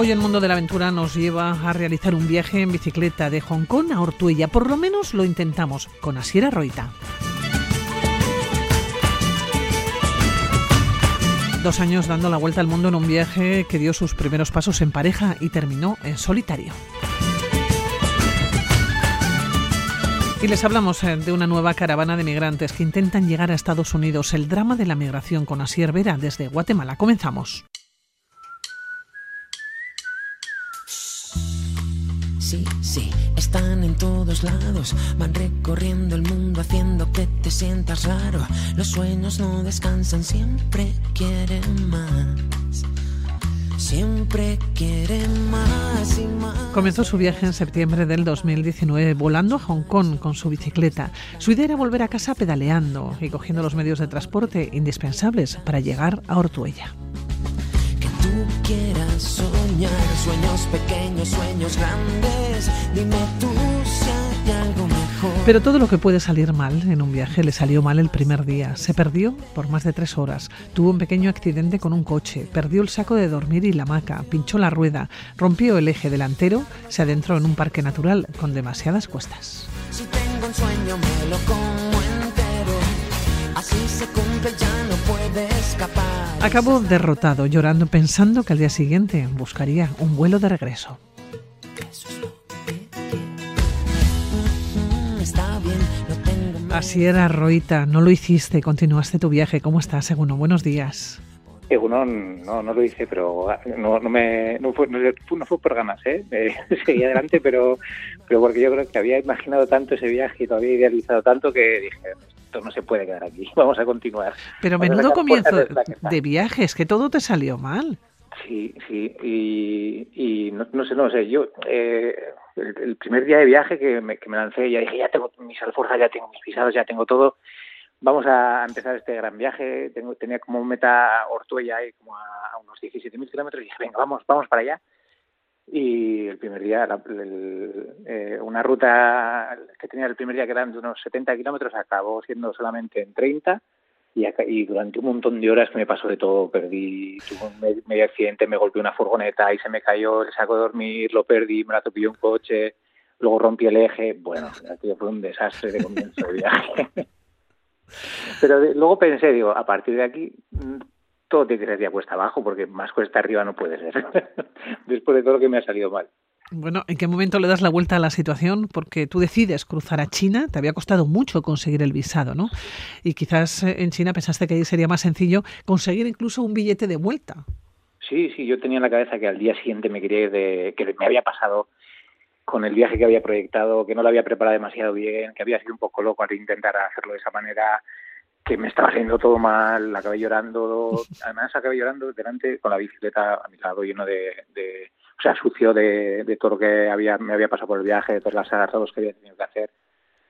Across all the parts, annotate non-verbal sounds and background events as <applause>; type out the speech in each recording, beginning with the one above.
Hoy el mundo de la aventura nos lleva a realizar un viaje en bicicleta de Hong Kong a Ortuella. Por lo menos lo intentamos con Asiera Roita. Dos años dando la vuelta al mundo en un viaje que dio sus primeros pasos en pareja y terminó en solitario. Y les hablamos eh, de una nueva caravana de migrantes que intentan llegar a Estados Unidos. El drama de la migración con Asier Vera desde Guatemala. Comenzamos. Sí, sí, están en todos lados, van recorriendo el mundo haciendo que te sientas raro. Los sueños no descansan, siempre quieren más. Siempre quieren más y más. Comenzó su viaje en septiembre del 2019 volando a Hong Kong con su bicicleta. Su idea era volver a casa pedaleando y cogiendo los medios de transporte indispensables para llegar a Ortuella tú quieras soñar, sueños pequeños, sueños grandes, dime tú si hay algo mejor. Pero todo lo que puede salir mal en un viaje le salió mal el primer día. Se perdió por más de tres horas, tuvo un pequeño accidente con un coche, perdió el saco de dormir y la hamaca, pinchó la rueda, rompió el eje delantero, se adentró en un parque natural con demasiadas cuestas. Si tengo un sueño me lo Acabó derrotado, llorando, pensando que al día siguiente buscaría un vuelo de regreso. Así era, Roita. No lo hiciste, continuaste tu viaje. ¿Cómo estás, Seguno? Buenos días. Seguno, no, no lo hice, pero no, no me, no fue, no, fue por ganas, <laughs> ¿eh? seguí adelante, pero, pero porque yo creo que había imaginado tanto ese viaje y lo había idealizado tanto que dije, esto no se puede quedar aquí, <laughs> vamos a continuar. Pero menudo comienzo de, viajes, que todo te salió mal. Sí, sí, y, no, sé, no sé, yo eh, el, primer día de viaje que me, que me lancé, ya dije, ya tengo mis alforzas, ya tengo mis pisados, ya tengo todo, vamos a empezar este gran viaje, tengo, tenía como meta Ortuella y como a, unos 17.000 kilómetros, y dije, venga, vamos, vamos para allá y el primer día, eh, una ruta que tenía el primer día que eran de unos 70 kilómetros acabó siendo solamente en 30 y, y, durante un montón de horas que me pasó de todo, perdí, tuve un medio accidente, me golpeó una furgoneta y se me cayó el saco de dormir, lo perdí, me la atropelló un coche, luego rompí el eje, bueno, fue un desastre de comienzo <laughs> de viaje. Pero luego pensé, digo, a partir de aquí todo tiene que ser de cuesta abajo, porque más cuesta arriba no puede ser, <laughs> después de todo lo que me ha salido mal. Bueno, ¿en qué momento le das la vuelta a la situación? Porque tú decides cruzar a China, te había costado mucho conseguir el visado, ¿no? Y quizás eh, en China pensaste que sería más sencillo conseguir incluso un billete de vuelta. Sí, sí, yo tenía en la cabeza que al día siguiente me quería ir de, que me había pasado con el viaje que había proyectado, que no lo había preparado demasiado bien, que había sido un poco loco al intentar hacerlo de esa manera, que me estaba haciendo todo mal, acabé llorando, <laughs> además acabé llorando delante con la bicicleta a mi lado lleno de, o sea, sucio de, de, todo lo que había, me había pasado por el viaje, de todas las agarrados que había tenido que hacer.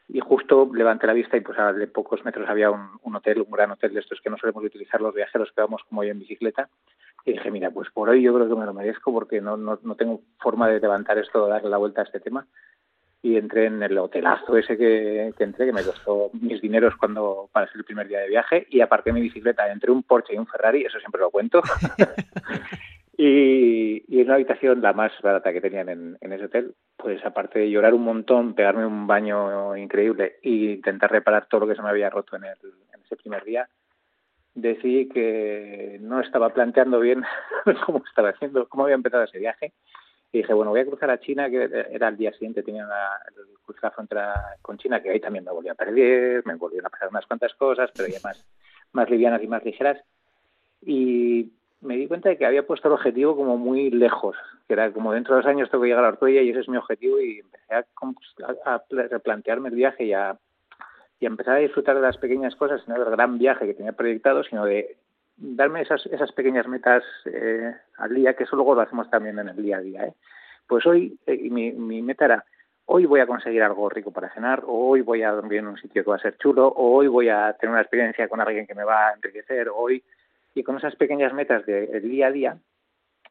Y justo levanté la vista y pues a de pocos metros había un, un, hotel, un gran hotel de estos que no solemos utilizar los viajeros que vamos como yo en bicicleta. Y dije, mira, pues por hoy yo creo que me lo merezco porque no, no, no tengo forma de levantar esto, darle la vuelta a este tema y entré en el hotelazo ese que, entré, que me costó mis dineros cuando para ser el primer día de viaje, y aparqué mi bicicleta entre un Porsche y un Ferrari, eso siempre lo cuento. <laughs> y, y, en una habitación, la más barata que tenían en, en, ese hotel, pues aparte de llorar un montón, pegarme un baño increíble e intentar reparar todo lo que se me había roto en, el, en ese primer día, decidí que no estaba planteando bien <laughs> cómo estaba haciendo, cómo había empezado ese viaje y dije, bueno, voy a cruzar a China, que era el día siguiente, tenía la, cruzar la frontera con China, que ahí también me volví a perder, me volvieron a pasar unas cuantas cosas, pero ya más, <laughs> más livianas y más ligeras. Y me di cuenta de que había puesto el objetivo como muy lejos, que era como dentro de dos años tengo que llegar a Ortuella y ese es mi objetivo y empecé a, a, replantearme el viaje y a, y a empezar a disfrutar de las pequeñas cosas, no del gran viaje que tenía proyectado, sino de darme esas, esas pequeñas metas eh, al día, que eso luego lo hacemos también en el día a día. ¿eh? Pues hoy eh, mi, mi meta era, hoy voy a conseguir algo rico para cenar, o hoy voy a dormir en un sitio que va a ser chulo, o hoy voy a tener una experiencia con alguien que me va a enriquecer, hoy, y con esas pequeñas metas del día a día,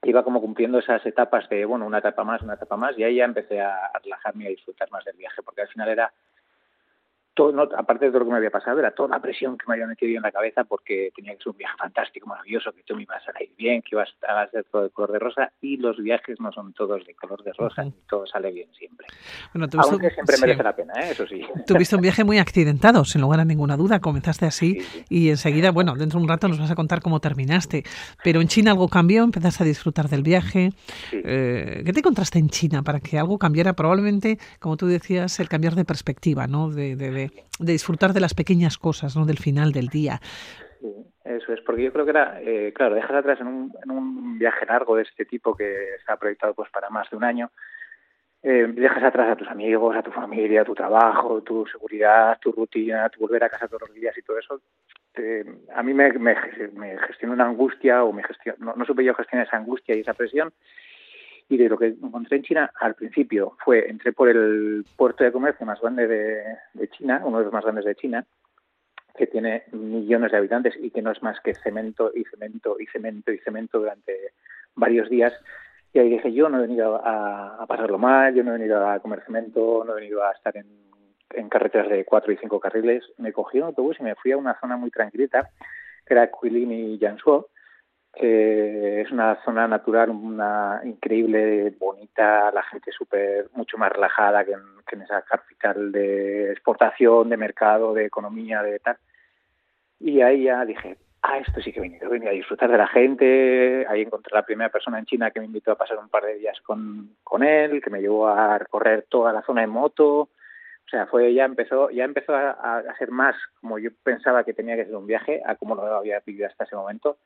iba como cumpliendo esas etapas de, bueno, una etapa más, una etapa más, y ahí ya empecé a relajarme y a disfrutar más del viaje, porque al final era todo, aparte de todo lo que me había pasado, era toda la presión que me había metido yo en la cabeza porque tenía que ser un viaje fantástico, maravilloso, que tú me ibas a salir bien, que ibas a ser todo de color de rosa y los viajes no son todos de color de rosa, ni todo sale bien siempre. Bueno, Aunque siempre merece la pena, ¿eh? eso sí. <laughs> Tuviste un viaje muy accidentado, sin lugar a ninguna duda, comenzaste así y enseguida, bueno, dentro de un rato nos vas a contar cómo terminaste, pero en China algo cambió, empezaste a disfrutar del viaje. Eh, ¿Qué te encontraste en China para que algo cambiara? Probablemente, como tú decías, el cambiar de perspectiva, ¿no? de, de de disfrutar de las pequeñas cosas, ¿no? Del final del día. Eso es, porque yo creo que era, eh, claro, dejas atrás en un, en un viaje largo de este tipo que está proyectado pues para más de un año, eh, dejas atrás a tus amigos, a tu familia, a tu trabajo, tu seguridad, tu rutina, tu volver a casa todos los días y todo eso. a mí me, me, gestionó una angustia o me gestionó, no, no supe yo gestionar esa angustia y esa presión y de lo que encontré en China al principio fue, entré por el puerto de comercio más grande de, China, uno de los más grandes de China, que tiene millones de habitantes y que no es más que cemento y cemento y cemento y cemento durante varios días. Y ahí dije, yo no he venido a, pasarlo mal, yo no he venido a comer cemento, no he venido a estar en, en carreteras de cuatro y cinco carriles. Me cogí un autobús y me fui a una zona muy tranquilita, que era Quilin y Jiangsu, que es una zona natural, una increíble, bonita, la gente súper, mucho más relajada que en, esa capital de exportación, de mercado, de economía, de tal. Y ahí ya dije, ah, esto sí que he venido, he venido a disfrutar de la gente, ahí encontré la primera persona en China que me invitó a pasar un par de días con, con él, que me llevó a recorrer toda la zona en moto, o sea, fue ya empezó ya empezó a, a, ser más como yo pensaba que tenía que ser un viaje a como lo había vivido hasta ese momento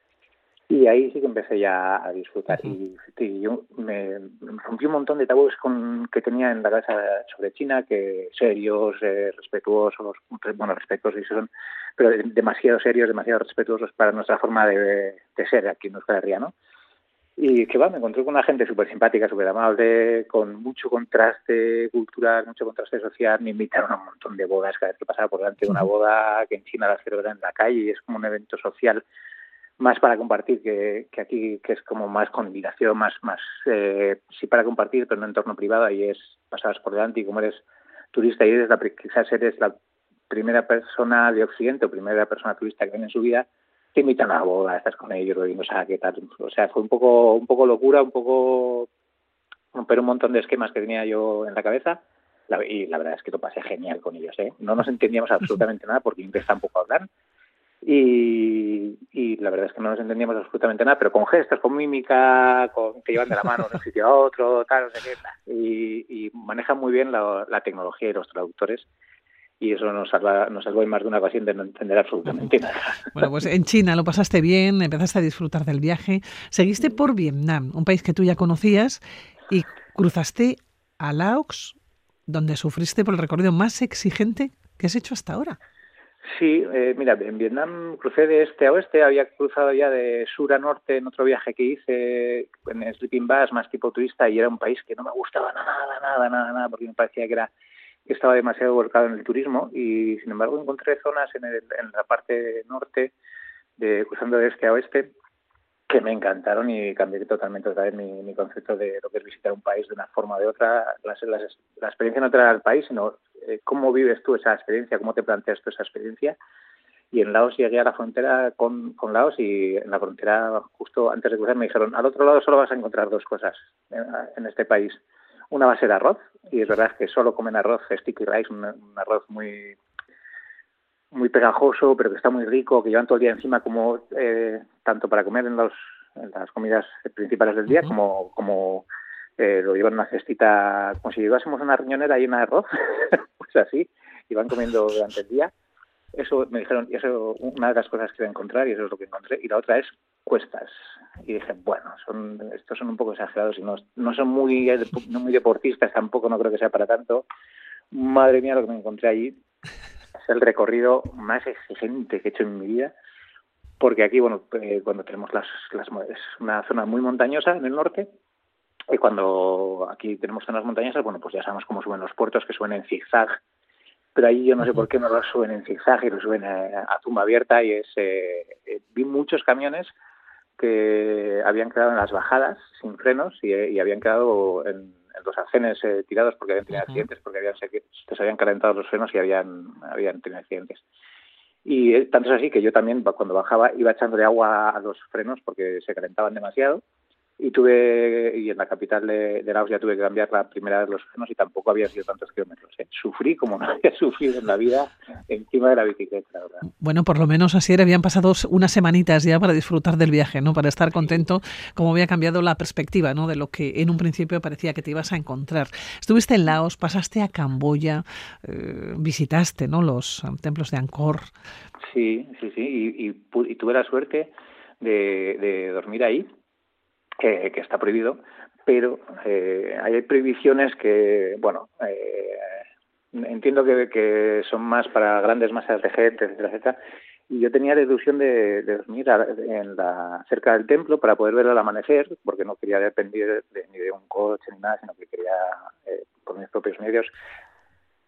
y ahí sí que empecé ya a disfrutar. Y, yo me, rompí un montón de tabúes con, que tenía en la cabeza sobre China, que serios, eh, respetuosos, bueno, respetuosos son, pero demasiado serios, demasiado respetuosos para nuestra forma de, ser aquí en Euskal ¿no? Y que va, me encontré con una gente súper simpática, súper amable, con mucho contraste cultural, mucho contraste social. Me invitaron a un montón de bodas cada vez que pasaba por delante de una boda, que en China la celebran en la calle y es como un evento social más para compartir que, que, aquí, que es como más con invitación, más, más eh, sí para compartir, pero en un entorno privado, ahí es pasadas por delante y como eres turista y eres la, quizás eres la primera persona de Occidente o primera persona turista que viene en su vida, te invitan a la boda, estás con ellos, no sabes qué tal. O sea, fue un poco, un poco locura, un poco romper un montón de esquemas que tenía yo en la cabeza. y la verdad es que lo pasé genial con ellos. ¿eh? No nos entendíamos <laughs> absolutamente nada porque inglés tampoco hablar y, y, la verdad es que no nos entendíamos absolutamente nada, pero con gestos, con mímica, con que llevan de la mano de un sitio a otro, tal, no sé qué, y, y manejan muy bien la, la, tecnología y los traductores. Y eso nos, salva, nos salvó en más de una ocasión de no entender absolutamente nada. Bueno, pues en China lo pasaste bien, empezaste a disfrutar del viaje. Seguiste por Vietnam, un país que tú ya conocías, y cruzaste a Laos, donde sufriste por el recorrido más exigente que has hecho hasta ahora. Sí, eh, mira, en Vietnam crucé de este a oeste, había cruzado ya de sur a norte en otro viaje que hice en Sleeping Bus, más tipo turista, y era un país que no me gustaba nada, nada, nada, nada, porque me parecía que era que estaba demasiado volcado en el turismo y sin embargo encontré zonas en, el, en la parte norte, de, cruzando de este a oeste, que me encantaron y cambié totalmente otra vez mi, mi, concepto de lo que es visitar un país de una forma o de otra. La, la, la experiencia no trae al país, sino cómo vives tú esa experiencia, cómo te planteas tú esa experiencia. Y en Laos llegué a la frontera con, con Laos y en la frontera, justo antes de cruzar, me dijeron, al otro lado solo vas a encontrar dos cosas en, en este país. Una va a ser arroz, y es verdad que solo comen arroz, sticky rice, un, un arroz muy muy pegajoso, pero que está muy rico, que llevan todo el día encima como eh, tanto para comer en, los, en las comidas principales del día como como eh, lo llevan una cestita como si llevásemos una riñonera llena de arroz, <laughs> pues así, y van comiendo durante el día. Eso me dijeron, y eso una de las cosas que voy a encontrar, y eso es lo que encontré. Y la otra es cuestas. Y dije, bueno, son estos son un poco exagerados y no, no son muy, no muy deportistas, tampoco no creo que sea para tanto. Madre mía lo que me encontré allí es el recorrido más exigente que he hecho en mi vida, porque aquí, bueno, eh, cuando tenemos las, las, es una zona muy montañosa en el norte, y cuando aquí tenemos zonas montañosas, bueno, pues ya sabemos cómo suben los puertos, que suben en zigzag, pero ahí yo no sé por qué no lo suben en zigzag y lo suben a, tumba abierta, y es, eh, eh, vi muchos camiones que habían quedado en las bajadas sin frenos y, y habían quedado en, los argenes eh, tirados porque habían tenido accidentes, porque habían, se, se habían calentado los frenos y habían, habían tenido accidentes. Y eh, tanto es así que yo también cuando bajaba iba echándole agua a los frenos porque se calentaban demasiado y tuve y en la capital de, Laos ya tuve que cambiar la primera vez los frenos y tampoco había sido tantos kilómetros. ¿eh? Sufrí como <laughs> no había sufrido en la vida encima de la bicicleta, verdad. Bueno, por lo menos así era, habían pasado unas semanitas ya para disfrutar del viaje, ¿no? Para estar contento, como había cambiado la perspectiva, ¿no? De lo que en un principio parecía que te ibas a encontrar. Estuviste en Laos, pasaste a Camboya, eh, visitaste, ¿no? Los templos de Angkor. Sí, sí, sí, y, tuve la suerte de dormir ahí que, está prohibido, pero eh, hay prohibiciones que, bueno, eh, entiendo que, que, son más para grandes masas de gente, etcétera, etcétera. Y yo tenía la ilusión de, dormir en la, cerca del templo para poder ver el amanecer, porque no quería depender ni de un coche ni nada, sino que quería, eh, por mis propios medios,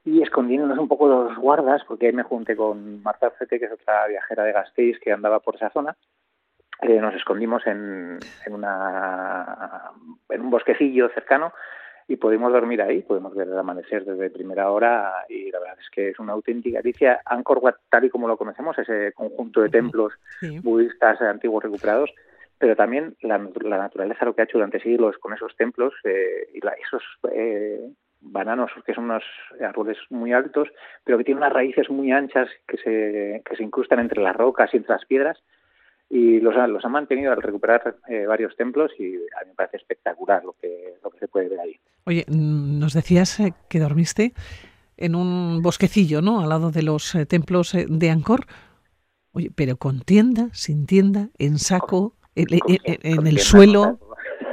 y escondiéndonos un poco los guardas, porque ahí me junté con Marta Fete, que es otra viajera de Gasteiz que andaba por esa zona, eh, nos escondimos en, en, una, en un bosquecillo cercano y pudimos dormir ahí, pudimos ver el amanecer desde primera hora y la verdad es que es una auténtica delicia. Angkor Wat, tal y como lo conocemos, ese conjunto de templos budistas antiguos recuperados, pero también la, naturaleza lo que ha hecho durante siglos con esos templos eh, y esos eh, bananos, que son unos árboles muy altos, pero que tienen unas raíces muy anchas que se, que se incrustan entre las rocas y entre las piedras, y los, los han mantenido al recuperar eh, varios templos y a mí me parece espectacular lo que, lo que se puede ver ahí. Oye, mm, nos decías eh, que dormiste en un bosquecillo, ¿no? Al lado de los eh, templos de Angkor. Oye, pero con tienda, sin tienda, en saco, en, el suelo. <laughs>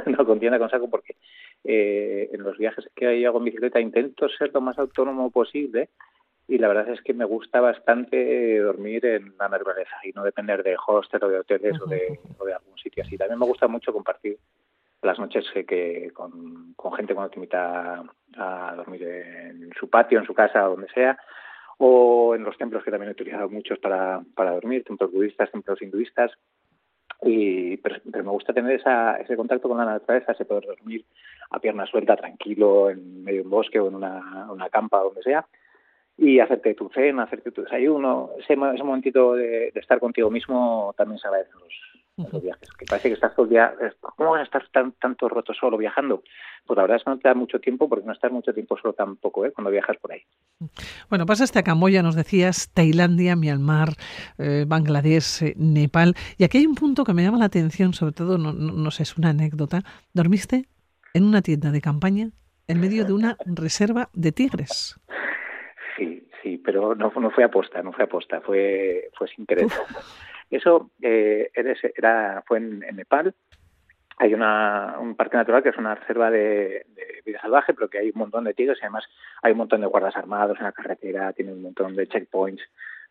No, con tienda, con saco, porque en los viajes que hago en bicicleta intento ser lo más autónomo posible y la verdad es que me gusta bastante dormir en la naturaleza y no depender de hostel o de hoteles o, de, algún sitio así. También me gusta mucho compartir las noches que, con, gente cuando te invita a dormir en su patio, en su casa o donde sea, o en los templos que también he utilizado muchos para, para dormir, templos budistas, templos hinduistas. Y, pero, me gusta tener esa, ese contacto con la naturaleza, ese poder dormir a pierna suelta, tranquilo, en medio de un bosque o en una, una campa, donde sea y hacerte tu cena, hacerte tu desayuno, ese, ese momentito de, estar contigo mismo también se agradece los, los viajes. Que parece que estás todo el día, ¿cómo vas a estar tan, tanto roto solo viajando? Pues la verdad es que no te da mucho tiempo porque no estás mucho tiempo solo tampoco, ¿eh? cuando viajas por ahí. Bueno, pasaste a Camboya, nos decías, Tailandia, Myanmar, eh, Bangladesh, eh, Nepal. Y aquí hay un punto que me llama la atención, sobre todo, no, no, no sé, es una anécdota. ¿Dormiste en una tienda de campaña en medio de una reserva de tigres? Sí, pero no, no fue aposta, no fue aposta, fue, fue sin querer. Eso eh, era, fue en, Nepal. Hay una, un parque natural que es una reserva de, vida salvaje, pero que hay un montón de tigres y además hay un montón de guardas armados en la carretera, tiene un montón de checkpoints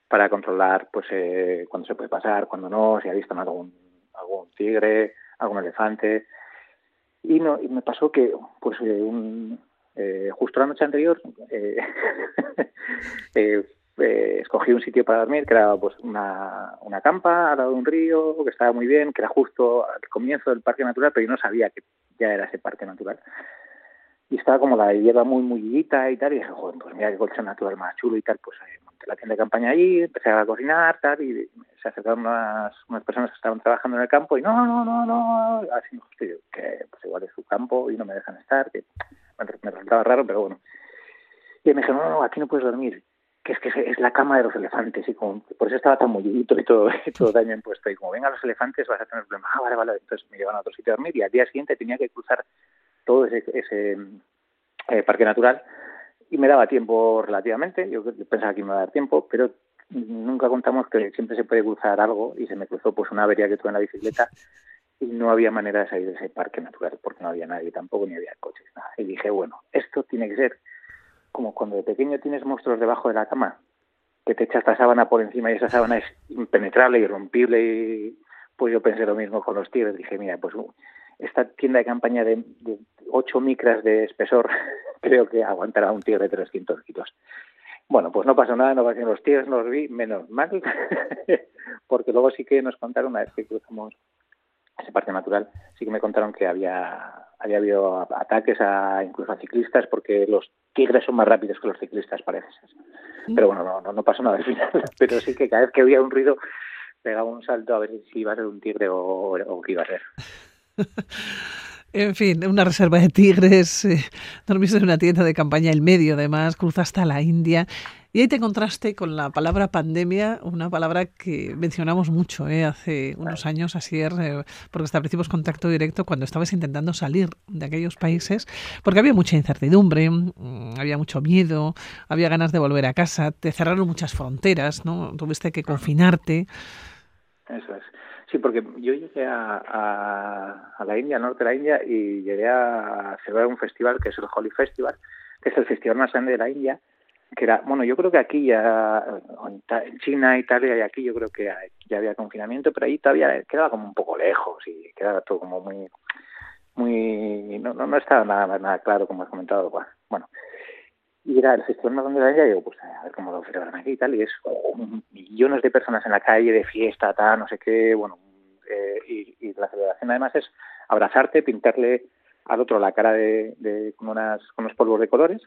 para controlar pues eh, cuándo se puede pasar, cuándo no, si ha visto algún, algún tigre, algún elefante. Y, no, y me pasó que pues eh, un, eh, justo la noche anterior <laughs> eh, eh, escogí un sitio para dormir que era pues una, una campa al lado de un río que estaba muy bien, que era justo al comienzo del parque natural, pero yo no sabía que ya era ese parque natural. Y estaba como la hierba muy mullidita y tal, y dije, joder, pues mira qué colchón natural más chulo y tal, pues monté la tienda de campaña allí, empecé a cocinar, tal, y se acercaron unas, unas personas que estaban trabajando en el campo y no, no, no, no, así, que pues igual es su campo y no me dejan estar, que me resultaba raro, pero bueno. Y me dijeron, no, no, aquí no puedes dormir, que es que es la cama de los elefantes, y como, por eso estaba tan mullidito y todo, <laughs> todo daño puesto Y como vengan los elefantes vas a tener problemas. Ah, vale, vale. Entonces me llevan a otro sitio a dormir y al día siguiente tenía que cruzar todo ese, ese eh, parque natural y me daba tiempo relativamente. Yo pensaba que me iba a dar tiempo, pero nunca contamos que siempre se puede cruzar algo y se me cruzó pues una avería que tuve en la bicicleta y no había manera de salir de ese parque natural porque no había nadie tampoco ni había coches nada. Y dije bueno esto tiene que ser como cuando de pequeño tienes monstruos debajo de la cama que te echas la sábana por encima y esa sábana es impenetrable irrompible y pues yo pensé lo mismo con los tigres. Dije mira pues esta tienda de campaña de, de 8 micras de espesor <laughs> creo que aguantará un tigre de 300 kilos bueno, pues no pasó nada, no pasaron los tigres, no los vi, menos mal, <laughs> porque luego sí que nos contaron una vez que cruzamos ese parque natural, sí que me contaron que había había habido ataques a incluso a ciclistas porque los tigres son más rápidos que los ciclistas, parece mm. Pero bueno, no, no, no pasó nada al final. <laughs> Pero sí que cada vez que había un ruido pegaba un salto a ver si iba a ser un tigre o, o qué iba a ser. <laughs> En fin, una reserva de tigres, eh, dormiste en una tienda de campaña el medio, además, cruzaste a la India y ahí te encontraste con la palabra pandemia, una palabra que mencionamos mucho eh, hace unos años, así eh, porque establecimos contacto directo cuando estabas intentando salir de aquellos países, porque había mucha incertidumbre, mm, había mucho miedo, había ganas de volver a casa, te cerraron muchas fronteras, ¿no? Tuviste que confinarte. Eso es. Sí, porque yo llegué a, a, la India, al norte de la India, y llegué a celebrar un festival que es el Holy Festival, que es el festival más grande de la India, que era, bueno, yo creo que aquí ya, en China, Italia y aquí yo creo que ya había confinamiento, pero ahí todavía quedaba como un poco lejos y quedaba todo como muy, muy, no, no, estaba nada, nada claro como has comentado, bueno, y era el festival más grande de y digo, pues a ver cómo lo celebran aquí y tal, y es millones de personas en la calle, de fiesta, tal, no sé qué, bueno, eh, y, la celebración además es abrazarte, pintarle al otro la cara de, con, unas, con unos polvos de colores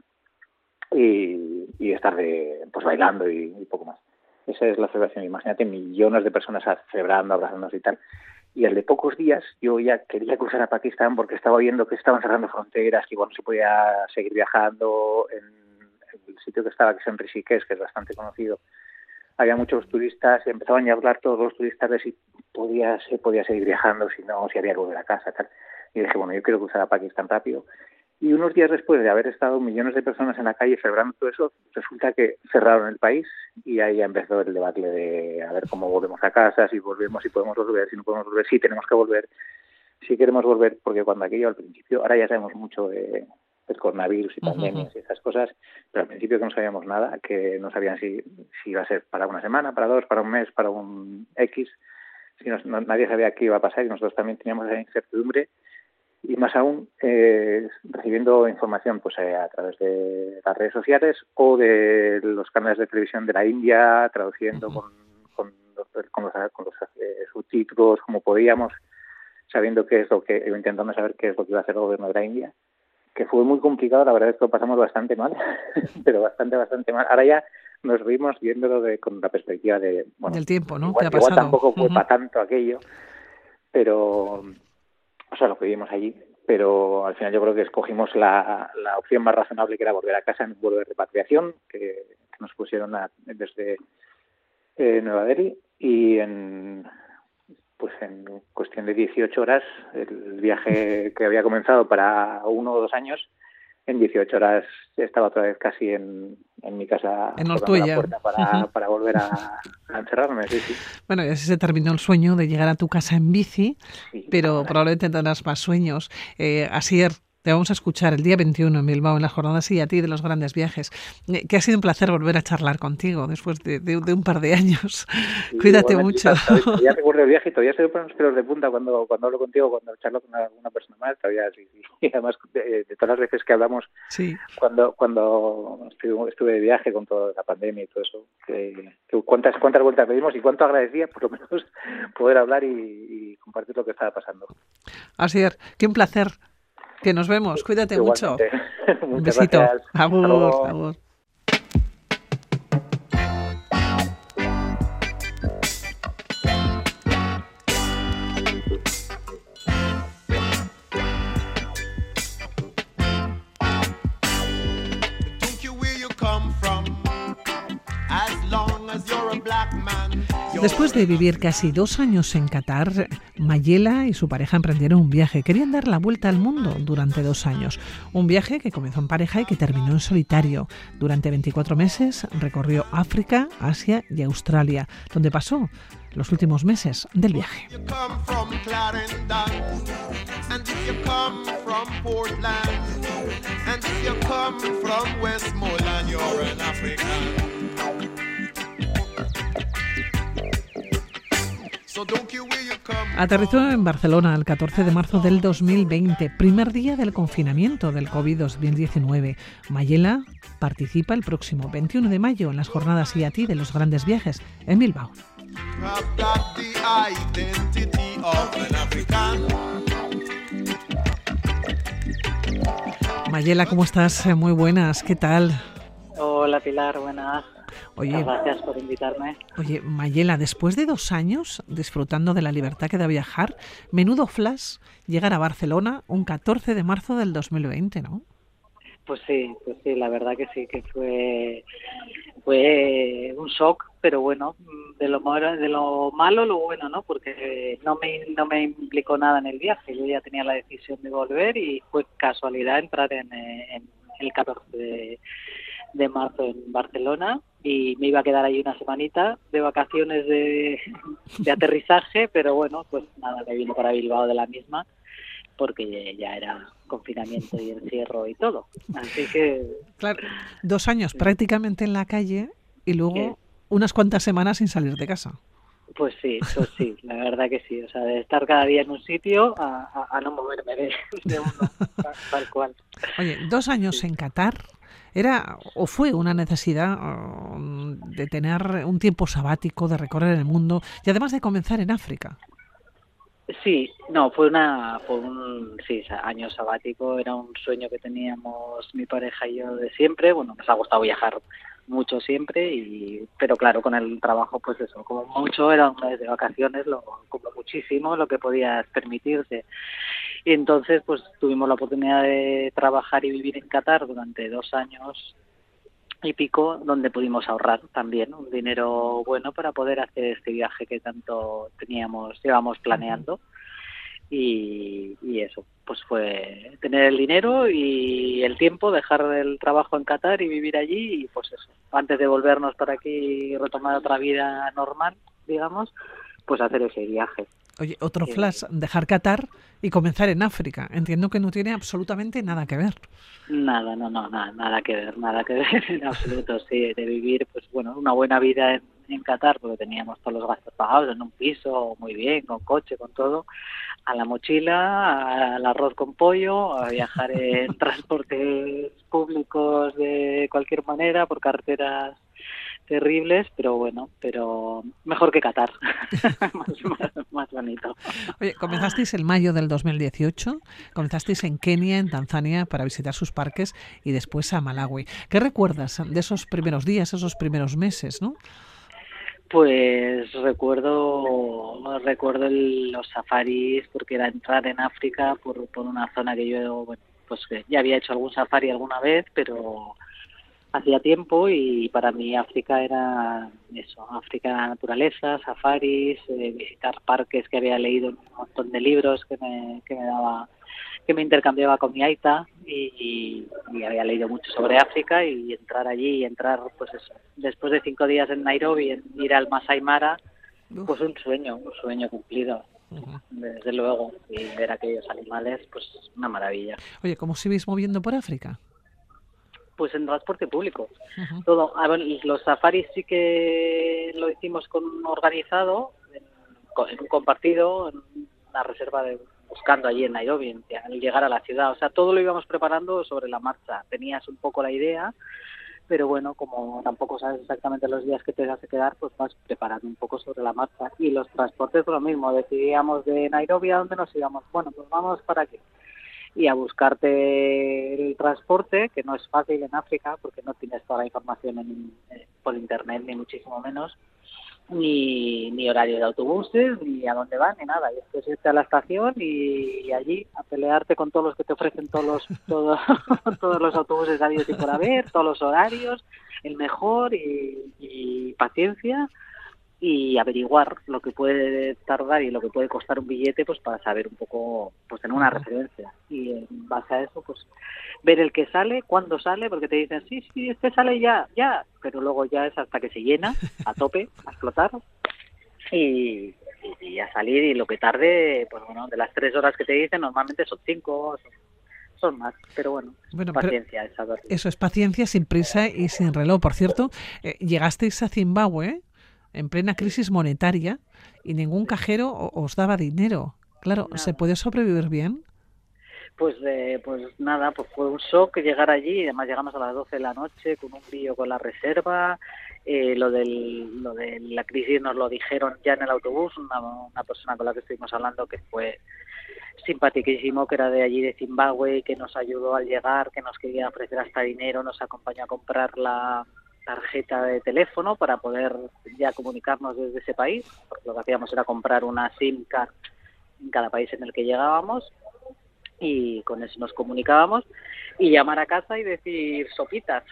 y, estar de, pues bailando y, poco más. Esa es la celebración. Imagínate millones de personas celebrando, abrazándose y tal. Y al de pocos días yo ya quería cruzar a Pakistán porque estaba viendo que estaban cerrando fronteras, que igual no se podía seguir viajando en el sitio que estaba, que es en Rishikesh, que es bastante conocido, había muchos turistas y empezaban a hablar todos los turistas de si podía, se podía seguir viajando, si no, si había que volver a casa, tal. Y dije, bueno, yo quiero cruzar a Pakistán rápido. Y unos días después de haber estado millones de personas en la calle celebrando todo eso, resulta que cerraron el país y ahí empezó el debate de a ver cómo volvemos a casa, si volvemos, si podemos volver, si no podemos volver, si tenemos que volver, si queremos volver, porque cuando aquello al principio, ahora ya sabemos mucho de, el coronavirus y pandemias y esas cosas, pero al principio que no sabíamos nada, que no sabían si, si iba a ser para una semana, para dos, para un mes, para un X, si nadie sabía qué iba a pasar y nosotros también teníamos esa incertidumbre y más aún eh, recibiendo información pues eh, a través de las redes sociales o de los canales de televisión de la India, traduciendo con, con, los, con los, eh, subtítulos como podíamos, sabiendo qué es lo que, intentando saber qué es lo que iba a hacer el gobierno de la India que fue muy complicado, la verdad es que lo pasamos bastante mal, <laughs> pero bastante, bastante mal. Ahora ya nos vimos viéndolo de, con la perspectiva de... Bueno, Del tiempo, ¿no? Igual, igual tampoco fue para tanto aquello, pero... O sea, lo que vivimos allí, pero al final yo creo que escogimos la, la opción más razonable que era volver a casa en un vuelo de repatriación que, nos pusieron desde eh, Nueva Delhi y en pues en cuestión de 18 horas, el viaje que había comenzado para uno o dos años, en 18 horas estaba otra vez casi en, en mi casa en la puerta para, para volver a, encerrarme. Sí, sí. Bueno, y así se terminó el sueño de llegar a tu casa en bici, pero probablemente tendrás más sueños. Eh, Asier, te vamos a escuchar el día 21 en Bilbao, en las jornadas y a ti de los grandes viajes. Eh, que ha sido un placer volver a charlar contigo después de, un par de años. Cuídate mucho. Ya recuerdo el viaje y todavía se me ponen los pelos de punta cuando, cuando hablo contigo, cuando charlo con alguna persona más. Todavía sí, <laughs> Y además, de, todas las veces que hablamos, sí. cuando, cuando estuve, de viaje con toda la pandemia y todo eso, que, cuántas, cuántas vueltas le dimos y cuánto agradecía por lo menos <laughs> poder hablar y, compartir lo que estaba pasando. Así es, qué un placer que nos vemos, cuídate mucho. <laughs> Un besito. Agur, Después de vivir casi dos años en Qatar, Mayela y su pareja emprendieron un viaje. Querían dar la vuelta al mundo durante dos años. Un viaje que comenzó en pareja y que terminó en solitario. Durante 24 meses recorrió África, Asia y Australia, donde pasó los últimos meses del viaje. Aterrizó en Barcelona el 14 de marzo del 2020, primer día del confinamiento del COVID-19. Mayela participa el próximo 21 de mayo en las jornadas IATI de los grandes viajes en Bilbao. Mayela, ¿cómo estás? Muy buenas, ¿qué tal? Hola Pilar, buenas. Oye, gracias por invitarme. Oye, Mayela, después de dos años disfrutando de la libertad que da viajar, menudo flash llegar a Barcelona un 14 de marzo del 2020, ¿no? Pues sí, pues sí, la verdad que sí, que fue fue un shock, pero bueno, de lo malo, de lo malo lo bueno, ¿no? Porque no me no me implicó nada en el viaje, yo ya tenía la decisión de volver y fue casualidad entrar en, en el 14 de, de marzo en Barcelona y me iba a quedar ahí una semanita de vacaciones de, de aterrizaje, pero bueno, pues nada, me vine para Bilbao de la misma porque ya era confinamiento y encierro y todo. Así que... Claro, dos años prácticamente en la calle y luego unas cuantas semanas sin salir de casa. Pues sí, pues sí, la verdad que sí. O sea, de estar cada día en un sitio a, no moverme de, uno, <laughs> tal cual. Oye, dos años en Qatar, ¿era o fue una necesidad um, de tener un tiempo sabático, de recorrer el mundo y además de comenzar en África? Sí, no, fue una, fue un sí, año sabático, era un sueño que teníamos mi pareja y yo de siempre. Bueno, nos ha gustado viajar mucho siempre, y pero claro, con el trabajo, pues eso, como mucho era un mes de vacaciones, lo, como muchísimo lo que podías permitirse. Y entonces, pues tuvimos la oportunidad de trabajar y vivir en Qatar durante dos años y pico donde pudimos ahorrar también un dinero bueno para poder hacer este viaje que tanto teníamos llevamos planeando. Y, y, eso pues fue tener el dinero y el tiempo dejar el trabajo en Qatar y vivir allí y pues eso antes de volvernos para aquí y retomar otra vida normal digamos pues hacer ese viaje Oye, otro flash, dejar Qatar y comenzar en África. Entiendo que no tiene absolutamente nada que ver. Nada, no, no, nada, nada que ver, nada que ver <laughs> en absoluto, sí, de vivir, pues bueno, una buena vida en, en Qatar, porque teníamos todos los gastos pagados en un piso, muy bien, con coche, con todo, a la mochila, al arroz con pollo, a viajar en <laughs> transportes públicos de cualquier manera, por carreteras terribles, pero bueno, pero mejor que Qatar, <laughs> más, bonito. Oye, comenzasteis el mayo del 2018, comenzasteis en Kenia, en Tanzania, para visitar sus parques y después a Malawi. ¿Qué recuerdas de esos primeros días, esos primeros meses, no? Pues recuerdo recuerdo los safaris porque era entrar en África por, por una zona que yo bueno, pues ya había hecho algún safari alguna vez, pero hacía tiempo y para mí África era eso, África naturaleza, safaris, eh, visitar parques que había leído un montón de libros que me, que me daba que me intercambiaba con mi aita y, había leído mucho sobre África y entrar allí y entrar pues eso, después de cinco días en Nairobi ir al Masai Mara pues un sueño, un sueño cumplido desde luego y ver aquellos animales pues una maravilla. Oye, ¿cómo se veis moviendo por África? Pues en transporte público. Todo, los safaris sí que lo hicimos con organizado, en, un compartido, en una reserva de buscando allí en Nairobi, al llegar a la ciudad. O sea, todo lo íbamos preparando sobre la marcha. Tenías un poco la idea, pero bueno, como tampoco sabes exactamente los días que te vas a quedar, pues vas preparando un poco sobre la marcha. Y los transportes, lo mismo. Decidíamos de Nairobi a dónde nos íbamos. Bueno, pues vamos para aquí y a buscarte el transporte, que no es fácil en África porque no tienes toda la información en, eh, por internet, ni muchísimo menos, ni, ni horario de autobuses, ni a dónde van, ni nada. Y es irte a la estación y, allí a pelearte con todos los que te ofrecen todos los, <laughs> todos, <laughs> todos los autobuses habidos y por haber, todos los horarios, el mejor y, y paciencia y averiguar lo que puede tardar y lo que puede costar un billete pues para saber un poco pues tener una referencia y en base a eso pues ver el que sale cuándo sale porque te dicen sí sí este sale ya ya pero luego ya es hasta que se llena a <laughs> tope a explotar y, y, a salir y lo que tarde pues bueno de las tres horas que te dicen normalmente son cinco son, más, pero bueno, paciencia es saber. Eso es paciencia, sin prisa y sin reloj. Por cierto, eh, llegasteis a Zimbabue en plena crisis monetaria y ningún cajero os daba dinero. Claro, ¿se puede sobrevivir bien? Pues, eh, pues nada, pues fue un shock llegar allí, y además llegamos a las 12 de la noche con un lío con la reserva, eh, lo, del, lo de la crisis nos lo dijeron ya en el autobús, una, una persona con la que estuvimos hablando que fue simpaticísimo que era de allí de Zimbabue, que nos ayudó al llegar, que nos quería ofrecer hasta dinero, nos acompañó a comprar la tarjeta de teléfono para poder ya comunicarnos desde ese país, lo que hacíamos era comprar una SIM card en cada país en el que llegábamos y con eso nos comunicábamos y llamar a casa y decir sopitas,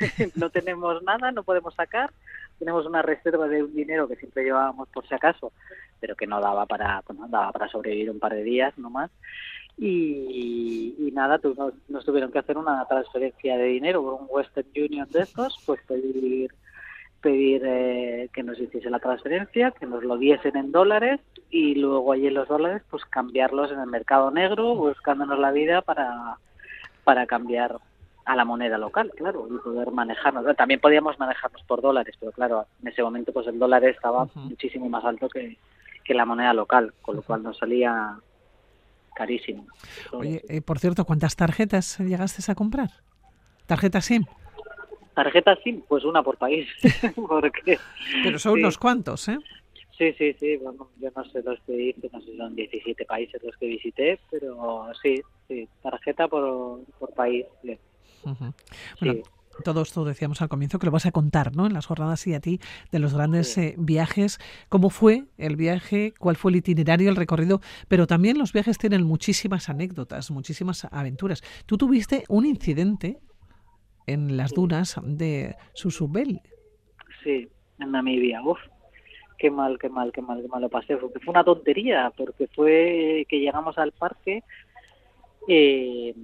<laughs> no tenemos nada, no podemos sacar, tenemos una reserva de un dinero que siempre llevábamos por si acaso, pero que no daba para, pues no daba para sobrevivir un par de días nomás. Y, y nada, tú, nos, tuvieron que hacer una transferencia de dinero por un Western Union de estos, pues pedir pedir eh, que nos hiciese la transferencia, que nos lo diesen en dólares y luego allí en los dólares pues cambiarlos en el mercado negro buscándonos la vida para, para cambiar a la moneda local, claro, y poder manejarnos. También podíamos manejarnos por dólares, pero claro, en ese momento pues el dólar estaba muchísimo más alto que, que la moneda local, con lo cual nos salía carísimo. Oye, eh, por cierto, ¿cuántas tarjetas llegaste a comprar? ¿Tarjetas SIM? Tarjetas SIM, pues una por país. <laughs> Porque, pero son unos cuantos, ¿eh? Sí, sí, sí. Bueno, yo no sé los que hice, no sé si son 17 países los que visité, pero sí, sí, tarjeta por, por país. Bueno, todo esto decíamos al comienzo que lo vas a contar, ¿no? En las jornadas y a ti de los grandes eh, viajes, cómo fue el viaje, cuál fue el itinerario, el recorrido, pero también los viajes tienen muchísimas anécdotas, muchísimas aventuras. Tú tuviste un incidente en las dunas de Susubel. Sí, en Namibia. Uf, qué mal, qué mal, qué mal, qué mal lo pasé. Porque fue una tontería, porque fue que llegamos al parque eh,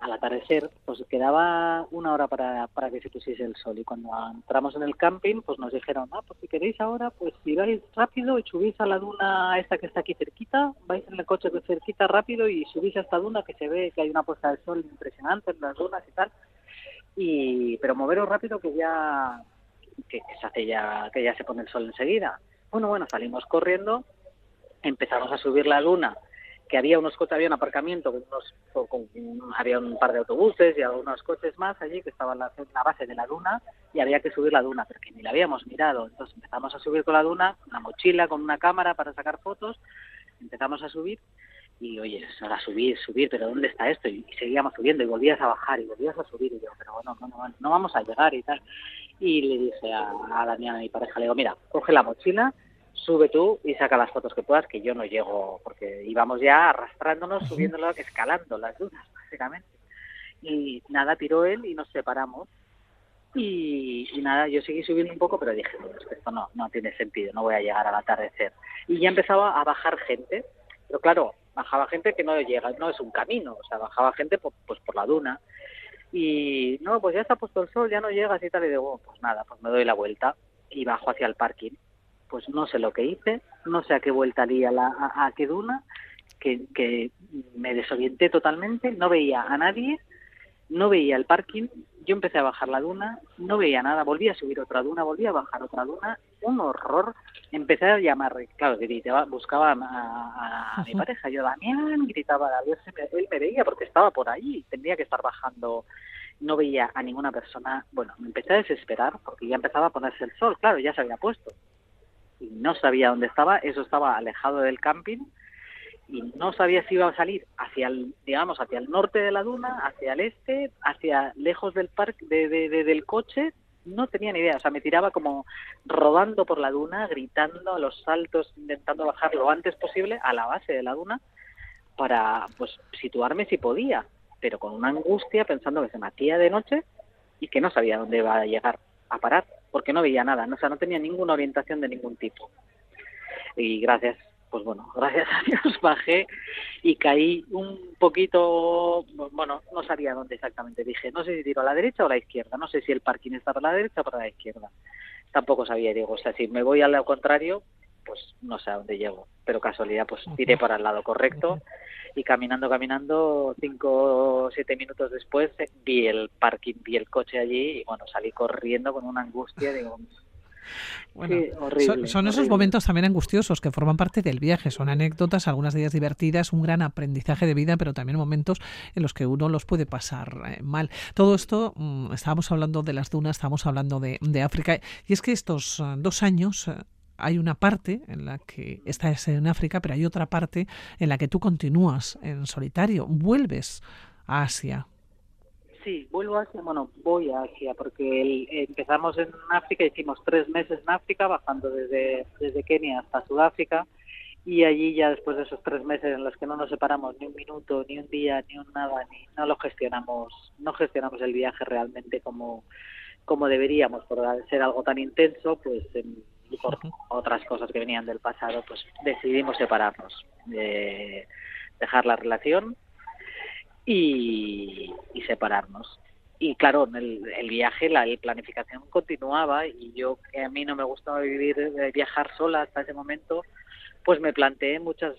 al atardecer, pues quedaba una hora para, para que se pusiese el sol. Y cuando entramos en el camping, pues nos dijeron, ah, pues si queréis ahora, pues si vais rápido y subís a la duna esta que está aquí cerquita, vais en el coche de cerquita rápido y subís a esta duna que se ve que hay una puesta de sol impresionante en las dunas y tal. Y, pero moveros rápido que ya, que, que se hace ya, que ya se pone el sol enseguida. Bueno, bueno, salimos corriendo, empezamos a subir la duna, que había unos coches, había un aparcamiento, con unos, con, había un par de autobuses y algunos coches más allí que estaban en la, base de la duna y había que subir la duna, pero que ni la habíamos mirado. Entonces empezamos a subir con la duna, una mochila con una cámara para sacar fotos, empezamos a subir y oye, ahora subir, subir, pero ¿dónde está esto? Y, seguíamos subiendo y volvías a bajar y volvías a subir y yo, pero bueno, no, no, no vamos a llegar y tal y le dije a, a a mi pareja, le digo, mira, coge la mochila, sube tú y saca las fotos que puedas, que yo no llego, porque íbamos ya arrastrándonos, subiéndolo, escalando las dudas, básicamente. Y nada, tiró él y nos separamos. Y, nada, yo seguí subiendo un poco, pero dije, esto no, no tiene sentido, no voy a llegar al atardecer. Y ya empezaba a bajar gente, pero claro, bajaba gente que no llega, no es un camino, o sea, bajaba gente pues por la duna y no, pues ya está puesto el sol, ya no llegas y tal, y digo, pues nada, pues me doy la vuelta y bajo hacia el parking. Pues no sé lo que hice, no sé a qué vuelta haría la, a, qué duna, que, que me desorienté totalmente, no veía a nadie, no veía el parking, yo empecé a bajar la duna, no veía nada, volví a subir otra duna, volví a bajar otra duna, un horror, empecé a llamar, claro, gritaba, buscaba a, mi pareja, yo Damián, gritaba a Dios, él me veía porque estaba por ahí, tendría que estar bajando, no veía a ninguna persona, bueno, me empecé a desesperar porque ya empezaba a ponerse el sol, claro, ya se había puesto, y no sabía dónde estaba, eso estaba alejado del camping, y no sabía si iba a salir hacia el, digamos, hacia el norte de la duna, hacia el este, hacia lejos del parque, de, del coche, no tenía ni idea, o sea, me tiraba como rodando por la duna, gritando a los saltos, intentando bajar lo antes posible a la base de la duna para pues situarme si podía, pero con una angustia pensando que se matía de noche y que no sabía dónde iba a llegar a parar, porque no veía nada, o sea, no tenía ninguna orientación de ningún tipo. Y gracias pues bueno, <laughs> gracias a Dios bajé y caí un poquito, bueno, no sabía dónde exactamente, dije, no sé si tiro a la derecha o a la izquierda, no sé si el parking está para la derecha o para la izquierda, tampoco sabía, digo, o sea, si me voy al contrario, pues no sé a dónde llego, pero casualidad, pues tiré para el lado correcto y caminando, caminando, cinco o siete minutos después vi el parking, vi el coche allí y bueno, salí corriendo con una angustia, digo, <laughs> bueno, son, esos momentos también angustiosos que forman parte del viaje, son anécdotas, algunas de ellas divertidas, un gran aprendizaje de vida, pero también momentos en los que uno los puede pasar eh, mal. Todo esto, mm, estábamos hablando de las dunas, estábamos hablando de, África, y es que estos eh, dos años... Hay una parte en la que estás en África, pero hay otra parte en la que tú continúas en solitario, vuelves a Asia. Sí, vuelvo a Asia, bueno, voy a Asia, porque empezamos en África, hicimos tres meses en África, bajando desde, desde Kenia hasta Sudáfrica, y allí ya después de esos tres meses en los que no nos separamos ni un minuto, ni un día, ni un nada, ni no lo gestionamos, no gestionamos el viaje realmente como, como deberíamos, por ser algo tan intenso, pues y por otras cosas que venían del pasado, pues decidimos separarnos, de dejar la relación y, separarnos. Y claro, el, el viaje, la planificación continuaba y yo, que a mí no me gustaba vivir, eh, viajar sola hasta ese momento, pues me planteé muchas,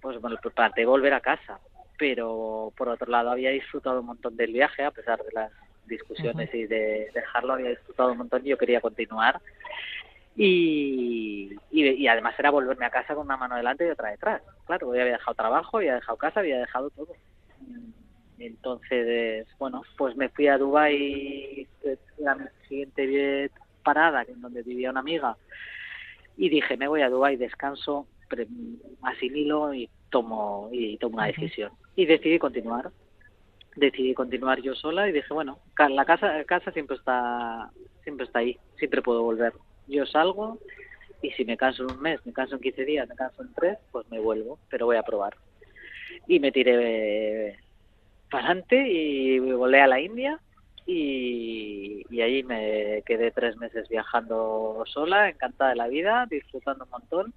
pues bueno, planteé volver a casa. Pero por otro lado había disfrutado un montón del viaje, a pesar de las discusiones y de dejarlo, había disfrutado un montón y yo quería continuar. Y, y, además era volverme a casa con una mano delante y otra detrás. Claro, había dejado trabajo, había dejado casa, había dejado todo. Entonces, bueno, pues me fui a Dubai la siguiente parada, en donde vivía una amiga, y dije, me voy a Dubai, descanso, asimilo y tomo y tomo una decisión. Y decidí continuar. Decidí continuar yo sola y dije, bueno, la casa casa siempre está siempre está ahí, siempre puedo volver. Yo salgo y si me canso en un mes, me canso en 15 días, me canso en tres, pues me vuelvo, pero voy a probar. Y me tiré para adelante y volé a la India y, y ahí me quedé tres meses viajando sola, encantada de la vida, disfrutando un montón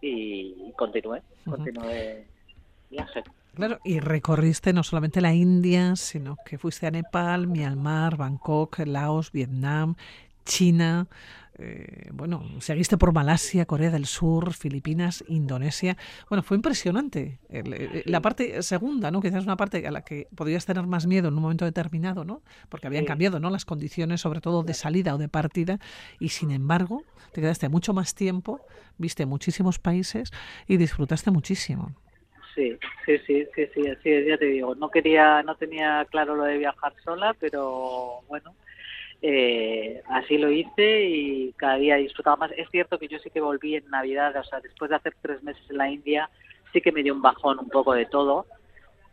y continué, continué viaje. Claro, y recorriste no solamente la India, sino que fuiste a Nepal, Myanmar, Bangkok, Laos, Vietnam, China, eh, bueno, seguiste por Malasia, Corea del Sur, Filipinas, Indonesia. Bueno, fue impresionante. Eh, la parte segunda, ¿no? Quizás una parte a la que podrías tener más miedo en un momento determinado, ¿no? Porque habían cambiado, ¿no? Las condiciones, sobre todo de salida o de partida, y sin embargo, te quedaste mucho más tiempo, viste muchísimos países y disfrutaste muchísimo. Sí, sí, sí, sí, sí, así ya te digo. No quería, no tenía claro lo de viajar sola, pero bueno, eh, así lo hice y cada día disfrutaba más. Es cierto que yo sí que volví en Navidad, o sea, después de hacer tres meses en la India, sí que me dio un bajón un poco de todo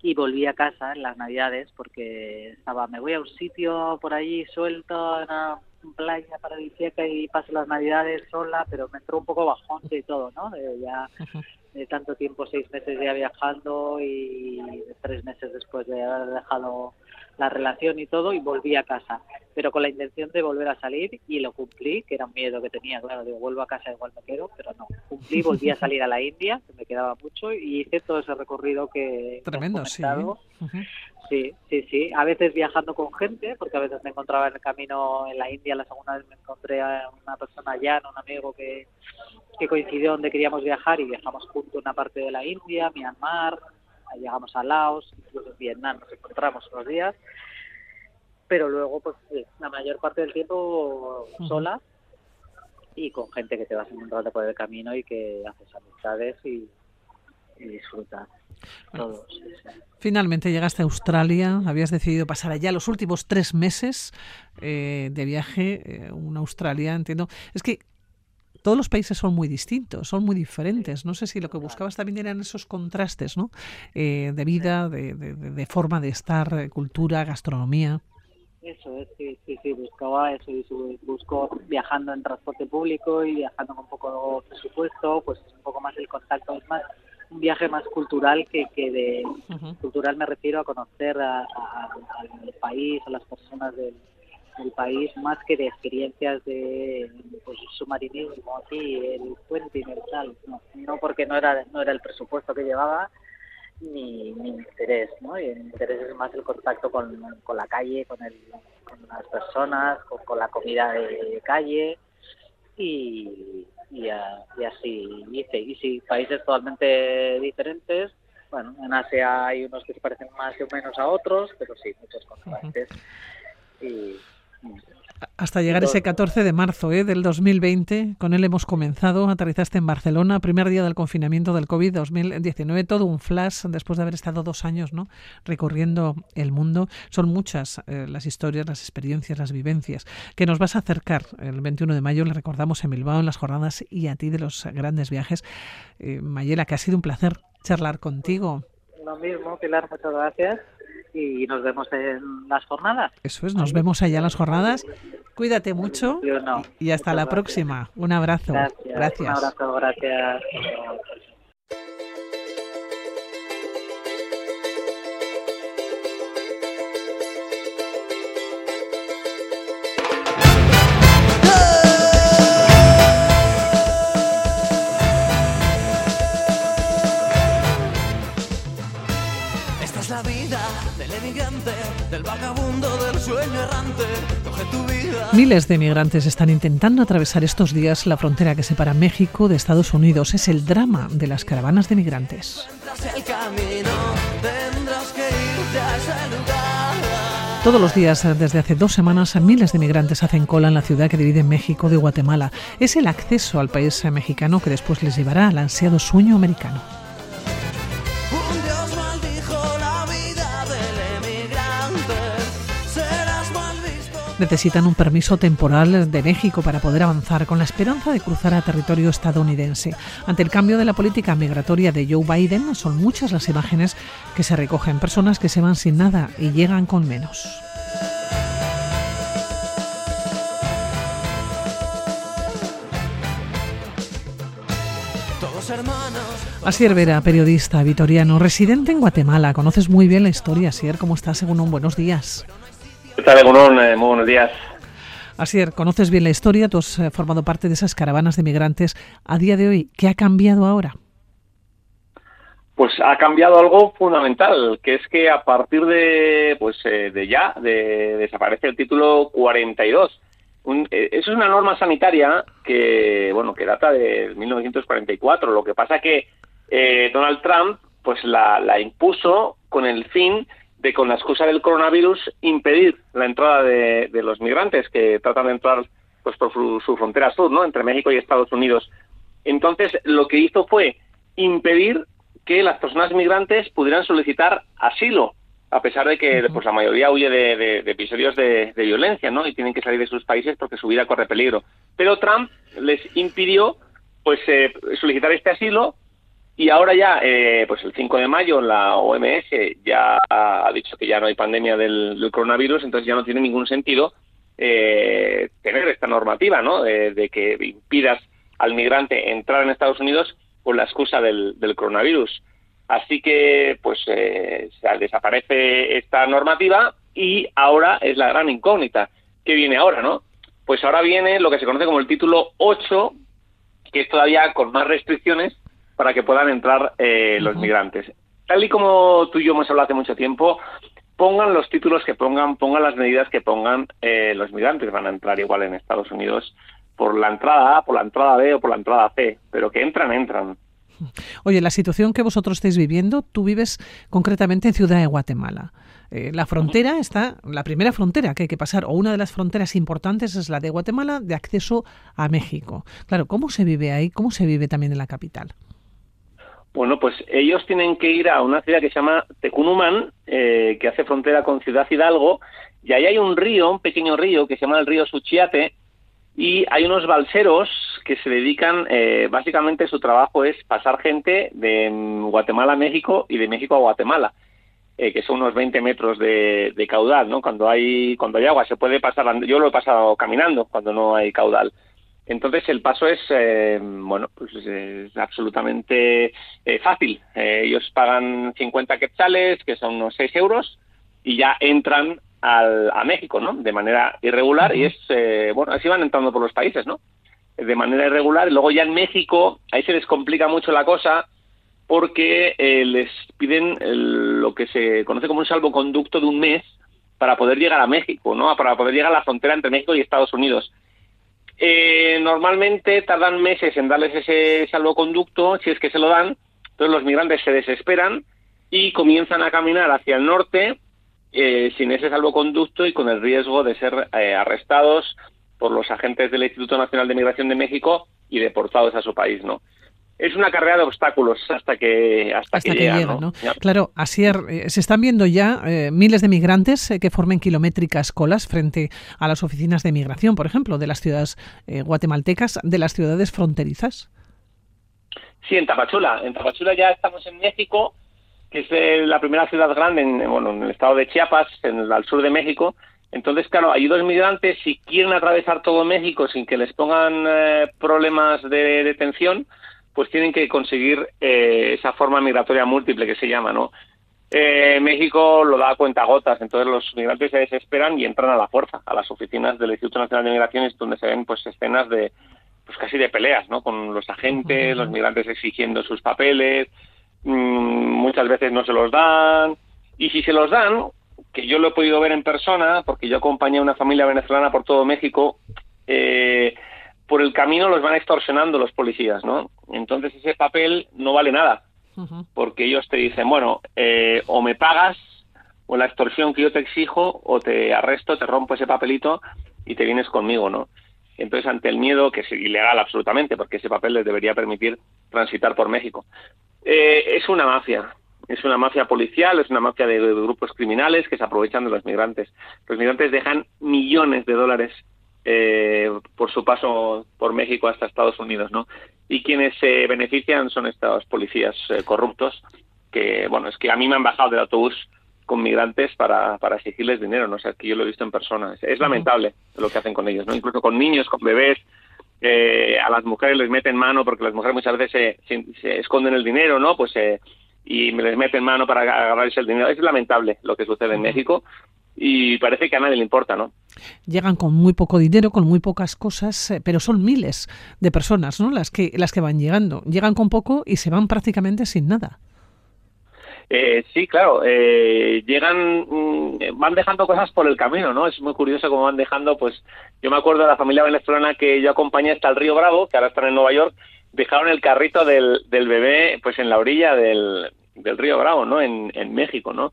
y volví a casa en las Navidades porque estaba, me voy a un sitio por allí suelto, en una playa paradisíaca y paso las Navidades sola, pero me entró un poco bajón de todo, ¿no? De ya de tanto tiempo, seis meses ya viajando y tres meses después de haber dejado la relación y todo y volví a casa, pero con la intención de volver a salir y lo cumplí, que era un miedo que tenía, claro, digo, vuelvo a casa igual me quedo, pero no, cumplí, volví a salir a la India, que me quedaba mucho y hice todo ese recorrido que Tremendo, sí. Sí, sí, sí, a veces viajando con gente, porque a veces me encontraba en el camino en la India, la segunda vez me encontré a una persona allá, un amigo que, que coincidió donde queríamos viajar y viajamos juntos una parte de la India, Myanmar, llegamos a Laos, incluso en Vietnam nos encontramos unos días, pero luego pues la mayor parte del tiempo sola y con gente que te vas encontrando por el camino y que haces amistades y, disfrutas. Todos. Finalmente llegaste a Australia, habías decidido pasar allá los últimos tres meses eh, de viaje, eh, una Australia, entiendo. Es que todos los países son muy distintos, son muy diferentes. No sé si lo que buscabas también eran esos contrastes, ¿no? Eh, de vida, de, de, forma de estar, eh, cultura, gastronomía. Eso es, sí, sí, sí, buscaba eso y busco viajando en transporte público y viajando con poco presupuesto, pues un poco más el contacto, es más un viaje más cultural que, que de cultural me refiero a conocer al país, a las personas del, el país más que de experiencias de pues, submarinismo aquí, el puente y el tal, no, no porque no era no era el presupuesto que llevaba ni mi interés, ¿no? Y el interés es más el contacto con, con la calle, con, el, con las personas, con, la comida de calle y, y, así hice. Y sí, países totalmente diferentes. Bueno, en Asia hay unos que se parecen más o menos a otros, pero sí, muchos contrastes. Y, Hasta llegar ese 14 de marzo ¿eh? del 2020, con él hemos comenzado, aterrizaste en Barcelona, primer día del confinamiento del COVID-2019, todo un flash después de haber estado dos años ¿no? recorriendo el mundo. Son muchas eh, las historias, las experiencias, las vivencias que nos vas a acercar el 21 de mayo, le recordamos en Bilbao, en las jornadas y a ti de los grandes viajes. Eh, Mayela, que ha sido un placer charlar contigo. Lo mismo, Pilar, muchas gracias y nos vemos en las jornadas. Eso es, nos vemos allá en las jornadas. Cuídate mucho y hasta la próxima. Un abrazo. Gracias. Un abrazo, gracias. Miles de migrantes están intentando atravesar estos días la frontera que separa México de Estados Unidos. Es el drama de las caravanas de migrantes. Todos los días, desde hace dos semanas, miles de migrantes hacen cola en la ciudad que divide México de Guatemala. Es el acceso al país mexicano que después les llevará al ansiado sueño americano. Necesitan un permiso temporal de México para poder avanzar con la esperanza de cruzar a territorio estadounidense. Ante el cambio de la política migratoria de Joe Biden, son muchas las imágenes que se recogen, personas que se van sin nada y llegan con menos. Asier Vera, periodista vitoriano, residente en Guatemala. Conoces muy bien la historia, Asier. ¿Cómo estás? Según un buenos días. ¿Qué tal, eh, muy buenos días. Asier, conoces bien la historia, tú has eh, formado parte de esas caravanas de migrantes. A día de hoy, ¿qué ha cambiado ahora? Pues ha cambiado algo fundamental, que es que a partir de, pues, eh, de ya, de, desaparece el título 42. eso es una norma sanitaria que, bueno, que data de 1944. Lo que pasa que Donald Trump, pues la, la impuso con el fin de con la excusa del coronavirus impedir la entrada de, los migrantes que tratan de entrar pues por su, frontera sur, ¿no? Entre México y Estados Unidos. Entonces, lo que hizo fue impedir que las personas migrantes pudieran solicitar asilo, a pesar de que pues, la mayoría huye de, episodios de, violencia, ¿no? Y tienen que salir de sus países porque su vida corre peligro. Pero Trump les impidió pues eh, solicitar este asilo y ahora ya, eh, pues el 5 de mayo, la OMS ya ha dicho que ya no hay pandemia del, coronavirus, entonces ya no tiene ningún sentido eh, tener esta normativa, ¿no? De, que impidas al migrante entrar en Estados Unidos por la excusa del, coronavirus. Así que, pues, eh, desaparece esta normativa y ahora es la gran incógnita. ¿Qué viene ahora, no? Pues ahora viene lo que se conoce como el título 8, que es todavía con más restricciones para que puedan entrar eh, los migrantes. Tal y como tú y yo hemos hablado hace mucho tiempo, pongan los títulos que pongan, pongan las medidas que pongan, eh, los migrantes van a entrar igual en Estados Unidos por la entrada A, por la entrada B o por la entrada C, pero que entran, entran. Oye, la situación que vosotros estáis viviendo, tú vives concretamente en Ciudad de Guatemala. Eh, la frontera está, la primera frontera que hay que pasar, o una de las fronteras importantes es la de Guatemala de acceso a México. Claro, ¿cómo se vive ahí? ¿Cómo se vive también en la capital? Bueno, pues ellos tienen que ir a una ciudad que se llama Tecunumán, eh, que hace frontera con Ciudad Hidalgo, y ahí hay un río, un pequeño río que se llama el río Suchiate, y hay unos balseros que se dedican, eh, básicamente su trabajo es pasar gente de Guatemala a México y de México a Guatemala, eh, que son unos 20 metros de, de, caudal, ¿no? Cuando hay, cuando hay agua se puede pasar, yo lo he pasado caminando cuando no hay caudal. Entonces el paso es, eh, bueno, pues es absolutamente eh, fácil. Eh, ellos pagan 50 quetzales, que son unos 6 euros, y ya entran al, a México, ¿no? De manera irregular y es, bueno, así van entrando por los países, ¿no? De manera irregular. Y luego ya en México, ahí se les complica mucho la cosa porque les piden lo que se conoce como un salvoconducto de un mes para poder llegar a México, ¿no? Para poder llegar a la frontera entre México y Estados Unidos eh, normalmente tardan meses en darles ese salvoconducto, si es que se lo dan, entonces los migrantes se desesperan y comienzan a caminar hacia el norte eh, sin ese salvoconducto y con el riesgo de ser eh, arrestados por los agentes del Instituto Nacional de Migración de México y deportados a su país, ¿no? Es una carrera de obstáculos hasta que hasta, que, llegan, ¿no? Claro, Asier, eh, se están viendo ya eh, miles de migrantes eh, que formen kilométricas colas frente a las oficinas de migración, por ejemplo, de las ciudades guatemaltecas, de las ciudades fronterizas. Sí, en Tapachula. En Tapachula ya estamos en México, que es la primera ciudad grande en, bueno, en el estado de Chiapas, en el, al sur de México. Entonces, claro, hay dos migrantes, si quieren atravesar todo México sin que les pongan problemas de detención, pues tienen que conseguir eh, esa forma migratoria múltiple que se llama, ¿no? Eh, México lo da a cuenta gotas, entonces los migrantes se desesperan y entran a la fuerza, a las oficinas del Instituto Nacional de Migraciones, donde se ven pues escenas de pues casi de peleas, ¿no? Con los agentes, los migrantes exigiendo sus papeles, mm, muchas veces no se los dan, y si se los dan, que yo lo he podido ver en persona, porque yo acompañé a una familia venezolana por todo México, eh, por el camino los van extorsionando los policías, ¿no? Entonces ese papel no vale nada, porque ellos te dicen, bueno, eh, o me pagas o la extorsión que yo te exijo, o te arresto, te rompo ese papelito y te vienes conmigo, ¿no? Entonces, ante el miedo, que es ilegal absolutamente, porque ese papel les debería permitir transitar por México, eh, es una mafia, es una mafia policial, es una mafia de, grupos criminales que se aprovechan de los migrantes. Los migrantes dejan millones de dólares eh, por su paso por México hasta Estados Unidos, ¿no? Y quienes se benefician son estos policías eh, corruptos que, bueno, es que a mí me han bajado del autobús con migrantes para, para exigirles dinero, ¿no? O sea, que yo lo he visto en persona. Es, lamentable lo que hacen con ellos, ¿no? Incluso con niños, con bebés, eh, a las mujeres les meten mano porque las mujeres muchas veces se, esconden el dinero, ¿no? Pues y me les meten mano para agarrarse el dinero. Es lamentable lo que sucede en México y parece que a nadie le importa, ¿no? Llegan con muy poco dinero, con muy pocas cosas, eh, pero son miles de personas, ¿no? Las que las que van llegando. Llegan con poco y se van prácticamente sin nada. Eh, sí, claro, eh, llegan, mm, van dejando cosas por el camino, ¿no? Es muy curioso cómo van dejando, pues, yo me acuerdo de la familia venezolana que yo acompañé hasta el río Bravo, que ahora están en Nueva York, dejaron el carrito del, del bebé, pues, en la orilla del, del río Bravo, ¿no? En, en México, ¿no?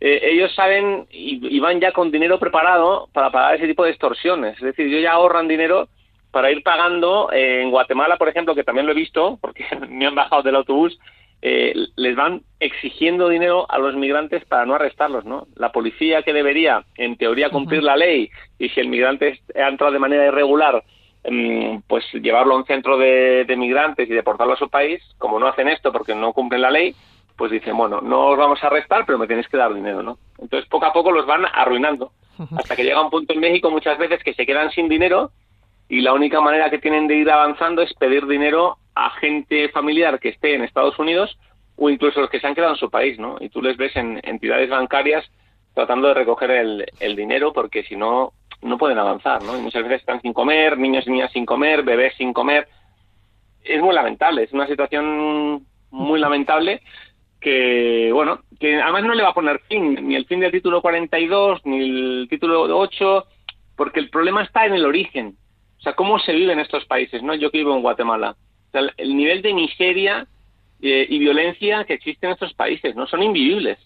Eh, ellos saben y, van ya con dinero preparado para pagar ese tipo de extorsiones. Es decir, ellos ya ahorran dinero para ir pagando. Eh, en Guatemala, por ejemplo, que también lo he visto, porque <laughs> me han bajado del autobús, eh, les van exigiendo dinero a los migrantes para no arrestarlos, ¿no? La policía que debería, en teoría, cumplir la ley y si el migrante ha entrado de manera irregular, mm, pues llevarlo a un centro de, de migrantes y deportarlo a su país, como no hacen esto porque no cumplen la ley, pues dicen, bueno, no os vamos a arrestar, pero me tenéis que dar dinero, ¿no? Entonces, poco a poco los van arruinando, <laughs> hasta que llega un punto en México muchas veces que se quedan sin dinero y la única manera que tienen de ir avanzando es pedir dinero a gente familiar que esté en Estados Unidos o incluso los que se han quedado en su país, ¿no? Y tú les ves en entidades bancarias tratando de recoger el, el dinero porque si no, no pueden avanzar, ¿no? Y muchas veces están sin comer, niños y niñas sin comer, bebés sin comer. Es muy lamentable, es una situación muy lamentable que, bueno, que además no le va a poner fin, ni el fin del título 42, ni el título 8, porque el problema está en el origen. O sea, cómo se vive en estos países, ¿no? Yo que vivo en Guatemala. O sea, el nivel de miseria eh, y violencia que existe en estos países, ¿no? Son invivibles.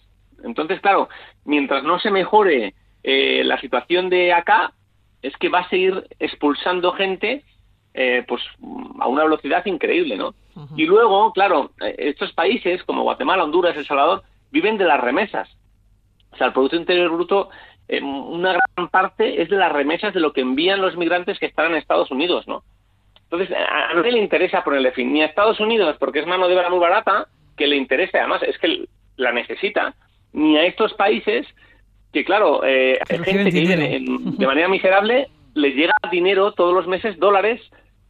Entonces, claro, mientras no se mejore eh, la situación de acá, es que va a seguir expulsando gente eh, pues a una velocidad increíble, ¿no? Y luego, claro, eh, estos países como Guatemala, Honduras, El Salvador, viven de las remesas. O sea, el Producto Interior Bruto, eh, una gran parte es de las remesas de lo que envían los migrantes que están en Estados Unidos, ¿no? Entonces, a nadie le interesa ponerle fin, ni a Estados Unidos, porque es mano de obra muy barata, que le interese, además, es que la necesita, ni a estos países que, claro, eh, gente que vive <laughs> de manera miserable, les llega dinero todos los meses, dólares,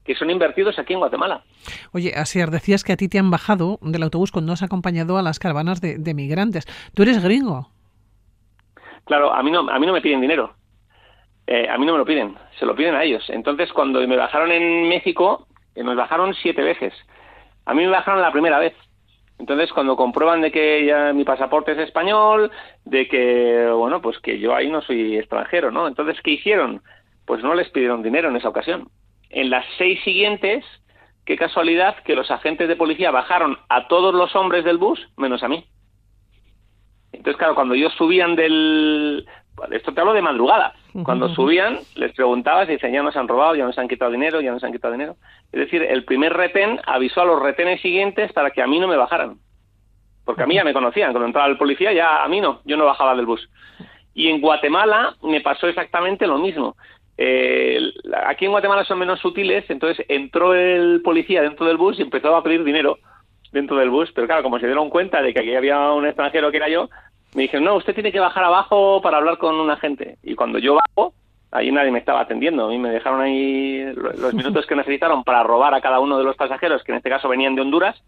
que son invertidos aquí en Guatemala. Oye, Asier, decías que a ti te han bajado del autobús cuando has acompañado a las caravanas de, migrantes. ¿Tú eres gringo? Claro, a mí no, a mí no me piden dinero. Eh, a mí no me lo piden, se lo piden a ellos. Entonces, cuando me bajaron en México, eh, me bajaron siete veces. A mí me bajaron la primera vez. Entonces, cuando comprueban de que ya mi pasaporte es español, de que, bueno, pues que yo ahí no soy extranjero, ¿no? Entonces, ¿qué hicieron? Pues no les pidieron dinero en esa ocasión. En las seis siguientes, qué casualidad que los agentes de policía bajaron a todos los hombres del bus menos a mí. Entonces claro, cuando ellos subían del... Esto te hablo de madrugada. Cuando <laughs> subían, les preguntabas y decían, ya nos han robado, ya nos han quitado dinero, ya nos han quitado dinero. Es decir, el primer retén avisó a los retenes siguientes para que a mí no me bajaran. Porque a mí ya me conocían. Cuando entraba el policía, ya a mí no, yo no bajaba del bus. Y en Guatemala me pasó exactamente lo mismo. Eh, aquí en Guatemala son menos sutiles, entonces entró el policía dentro del bus y empezó a pedir dinero dentro del bus, pero claro, como se dieron cuenta de que aquí había un extranjero que era yo, me dijeron, no, usted tiene que bajar abajo para hablar con un agente. Y cuando yo bajo, ahí nadie me estaba atendiendo. A mí me dejaron ahí los minutos que necesitaron para robar a cada uno de los pasajeros, que en este caso venían de Honduras,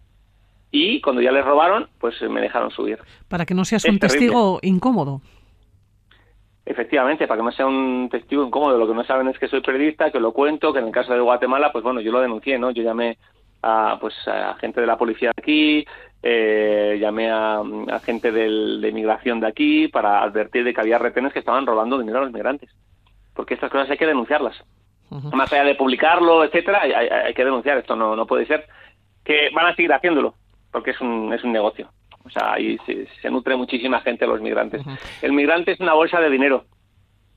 y cuando ya les robaron, pues me dejaron subir. Para que no seas un testigo incómodo. Efectivamente, para que no sea un testigo incómodo. Lo que no saben es que soy periodista, que lo cuento, que en el caso de Guatemala, pues bueno, yo lo denuncié, ¿no? Yo llamé a, pues, a gente de la policía de aquí, eh, llamé a, gente de migración de aquí para advertir de que había retenes que estaban robando dinero a los migrantes. Porque estas cosas hay que denunciarlas. Más allá de publicarlo, etcétera, hay, que denunciar. Esto no, no puede ser. Que van a seguir haciéndolo, porque es un, es un negocio. O sea, ahí se, nutre muchísima gente los migrantes. El migrante es una bolsa de dinero.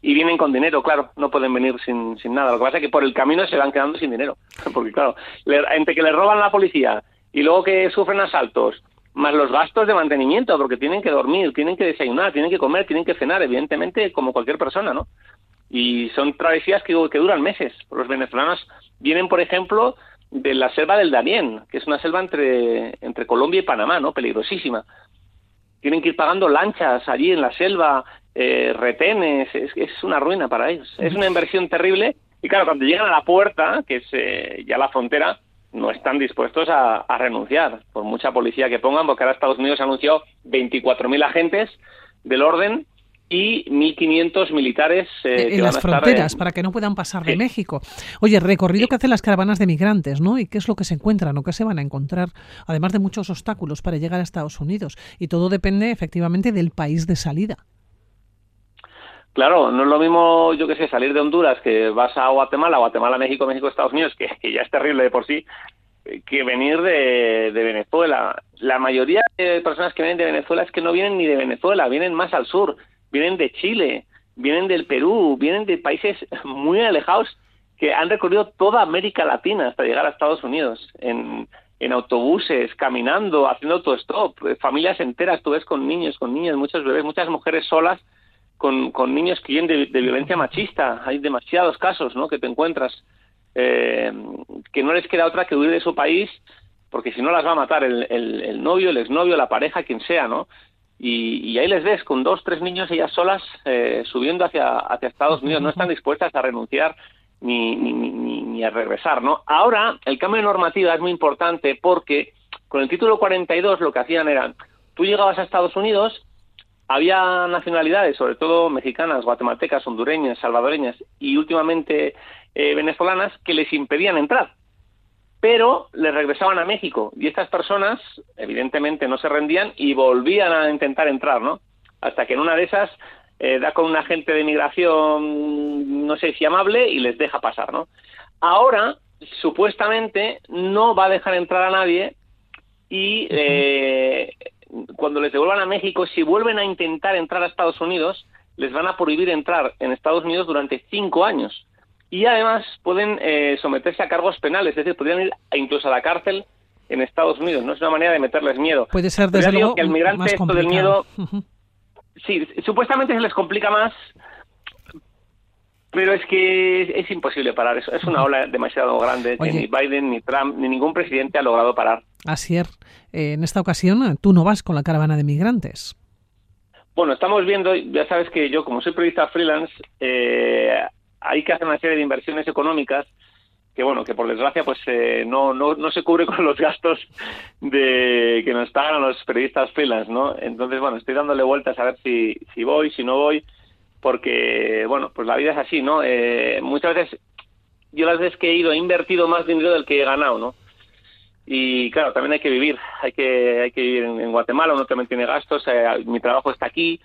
Y vienen con dinero, claro, no pueden venir sin, sin nada. Lo que pasa es que por el camino se van quedando sin dinero. <laughs> Porque, claro, entre que le roban la policía y luego que sufren asaltos, más los gastos de mantenimiento, porque tienen que dormir, tienen que desayunar, tienen que comer, tienen que cenar, evidentemente, como cualquier persona, ¿no? Y son travesías que, que duran meses. Los venezolanos vienen, por ejemplo, de la selva del Darién, que es una selva entre, entre Colombia y Panamá, ¿no? Peligrosísima. Tienen que ir pagando lanchas allí en la selva, eh, retenes, es, es una ruina para ellos. Es una inversión terrible y claro, cuando llegan a la puerta, que es eh, ya la frontera, no están dispuestos a, a, renunciar, por mucha policía que pongan, porque ahora Estados Unidos ha anunciado 24.000 agentes del orden y 1.500 militares eh, en las fronteras para que no puedan pasar de México. Oye, recorrido que hacen las caravanas de migrantes, ¿no? ¿Y qué es lo que se encuentran o qué se van a encontrar? Además de muchos obstáculos para llegar a Estados Unidos. Y todo depende efectivamente del país de salida. Claro, no es lo mismo, yo que sé, salir de Honduras que vas a Guatemala, Guatemala, México, México, Estados Unidos, que, que ya es terrible de por sí, que venir de, de, Venezuela. La mayoría de personas que vienen de Venezuela es que no vienen ni de Venezuela, vienen más al sur vienen de Chile, vienen del Perú, vienen de países muy alejados que han recorrido toda América Latina hasta llegar a Estados Unidos, en, autobuses, caminando, haciendo autostop, eh, familias enteras, tú ves con niños, con niñas, muchos bebés, muchas mujeres solas con, con niños que vienen de, violencia machista. Hay demasiados casos ¿no? que te encuentras eh, que no les queda otra que huir de su país porque si no las va a matar el, el, el novio, el exnovio, la pareja, quien sea, ¿no? Y, ahí les ves con dos, tres niños ellas solas eh, subiendo hacia, hacia Estados Unidos, no están <laughs> dispuestas a renunciar ni, ni, ni, ni, a regresar, ¿no? Ahora, el cambio de normativa es muy importante porque con el título 42 lo que hacían era, tú llegabas a Estados Unidos, había nacionalidades, sobre todo mexicanas, guatemaltecas, hondureñas, salvadoreñas y últimamente eh, venezolanas, que les impedían entrar pero le regresaban a México y estas personas evidentemente no se rendían y volvían a intentar entrar, ¿no? Hasta que en una de esas eh, da con un agente de migración, no sé si amable, y les deja pasar, ¿no? Ahora, supuestamente, no va a dejar entrar a nadie y eh, cuando les devuelvan a México, si vuelven a intentar entrar a Estados Unidos, les van a prohibir entrar en Estados Unidos durante cinco años y además pueden eh, someterse a cargos penales, es decir, podrían ir incluso a la cárcel en Estados Unidos. No es una manera de meterles miedo. Puede ser desde luego que el migrante esto del miedo, sí, supuestamente se les complica más, pero es que es, imposible parar eso. Es una ola demasiado grande que ni Biden, ni Trump, ni ningún presidente ha logrado parar. Así es. Eh, en esta ocasión tú no vas con la caravana de migrantes. Bueno, estamos viendo, ya sabes que yo como soy periodista freelance, eh, hay que hacer una serie de inversiones económicas que bueno, que por desgracia pues eh, no, no, no se cubre con los gastos de que nos pagan los periodistas freelance, ¿no? Entonces, bueno, estoy dándole vueltas a ver si, si voy, si no voy, porque, bueno, pues la vida es así, ¿no? Eh, muchas veces, yo las veces que he ido he invertido más dinero del que he ganado, ¿no? Y claro, también hay que vivir, hay que, hay que vivir en, Guatemala, uno también tiene gastos, eh, mi trabajo está aquí,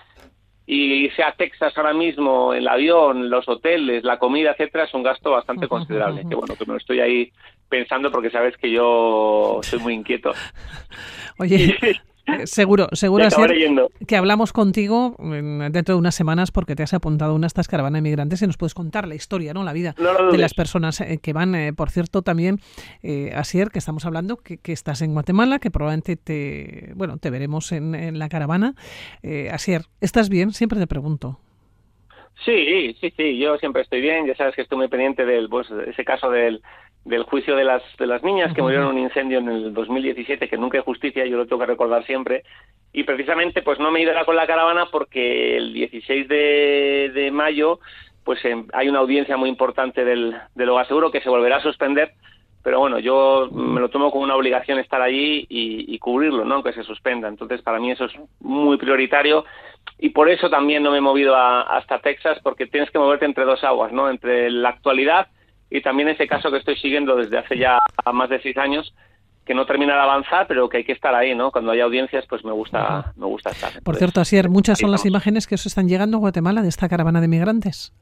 y sea Texas ahora mismo, el avión, los hoteles, la comida, etcétera, es un gasto bastante <laughs> considerable. Que bueno, que me lo estoy ahí pensando porque sabes que yo soy muy inquieto. Oye, <laughs> seguro, seguro que hablamos contigo dentro de unas semanas porque te has apuntado a una de estas caravanas de migrantes y nos puedes contar la historia, ¿no? La vida de las personas eh, que van. Eh, por cierto, también, eh, Asier, que estamos hablando, que, estás en Guatemala, que probablemente te, bueno, te veremos en, la caravana. Eh, Asier, ¿estás bien? Siempre te pregunto. Sí, sí, sí, yo siempre estoy bien. Ya sabes que estoy muy pendiente del pues, ese caso del, del juicio de las, de las niñas que murieron en un incendio en el 2017, que nunca hay justicia, yo lo tengo que recordar siempre. Y precisamente pues no me ido con la caravana porque el 16 de, de mayo pues em, hay una audiencia muy importante del, del Hogar Seguro que se volverá a suspender pero bueno, yo me lo tomo como una obligación estar allí y, cubrirlo, ¿no? Aunque se suspenda. Entonces, para mí eso es muy prioritario y por eso también no me he movido hasta Texas, porque tienes que moverte entre dos aguas, ¿no? Entre la actualidad y también ese caso que estoy siguiendo desde hace ya más de seis años, que no termina de avanzar, pero que hay que estar ahí, ¿no? Cuando hay audiencias, pues me gusta, me gusta estar. por cierto, Asier, muchas son las imágenes que os están llegando a Guatemala de esta caravana de migrantes.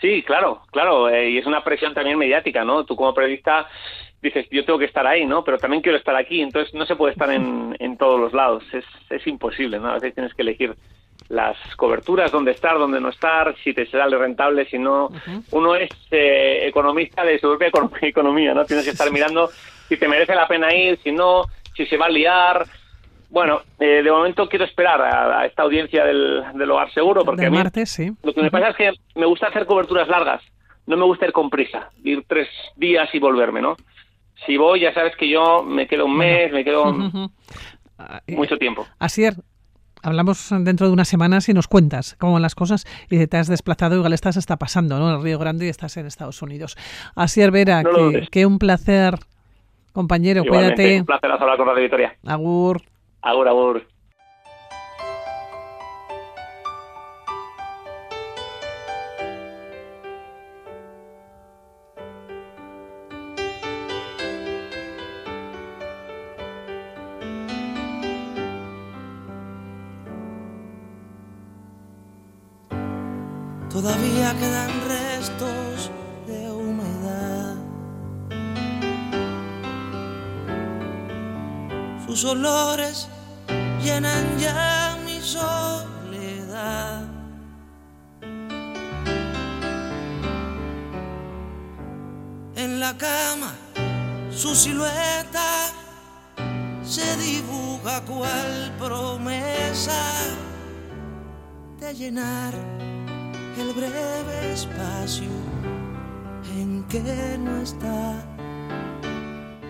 Sí, claro, claro, eh, y es una presión también mediática, ¿no? Tú como periodista dices, yo tengo que estar ahí, ¿no? Pero también quiero estar aquí, entonces no se puede estar en, en todos los lados, es, es imposible, ¿no? A veces tienes que elegir las coberturas, dónde estar, dónde no estar, si te sale rentable, si no. Uno es eh, economista de su propia <laughs> economía, ¿no? Tienes que estar mirando si te merece la pena ir, si no, si se va a liar, bueno, eh, de momento quiero esperar a, esta audiencia del, hogar seguro porque a mí, sí. lo que me pasa es que me gusta hacer coberturas largas, no me gusta ir con prisa, ir tres días y volverme, ¿no? Si voy, ya sabes que yo me quedo un mes, me quedo <laughs> mucho tiempo. Así es. Hablamos dentro de unas semanas y nos cuentas cómo van las cosas y te has desplazado, igual estás está pasando, ¿no? En el Río Grande y estás en Estados Unidos. Así Vera, que, un placer, compañero, cuídate. Un placer hablar con Radio Victoria. Agur. Agur, agur. Sus olores llenan ya mi soledad. En la cama, su silueta se dibuja cual promesa de llenar el breve espacio en que no está.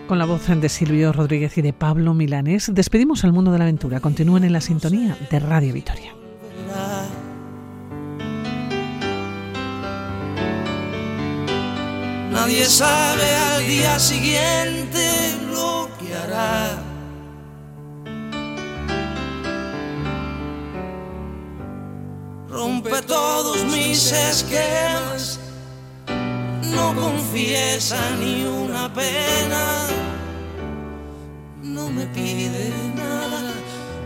Con la voz de Silvio Rodríguez y de Pablo Milanés, despedimos al mundo de la aventura. Continúen en la sintonía de Radio Vitoria. Nadie sabe al día siguiente lo que hará. Rompe todos mis esquemas no confiesa ni una pena, no me pide nada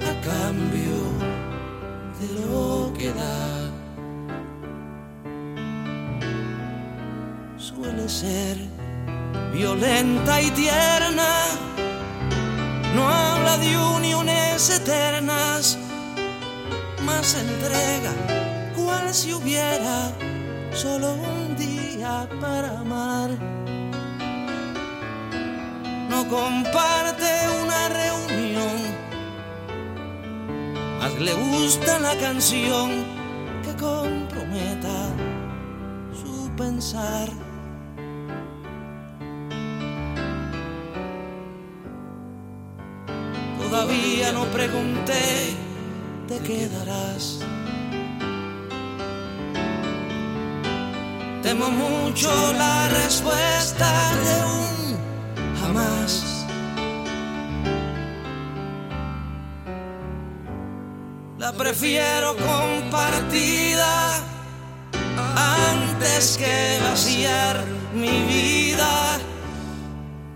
a cambio de lo que da. Suele ser violenta y tierna, no habla de uniones eternas, más entrega cual si hubiera solo un día para amar. No comparte una reunión, más le gusta la canción que comprometa su pensar. Todavía no pregunté, te quedarás. Temo mucho la respuesta de un jamás. La prefiero compartida antes que vaciar mi vida.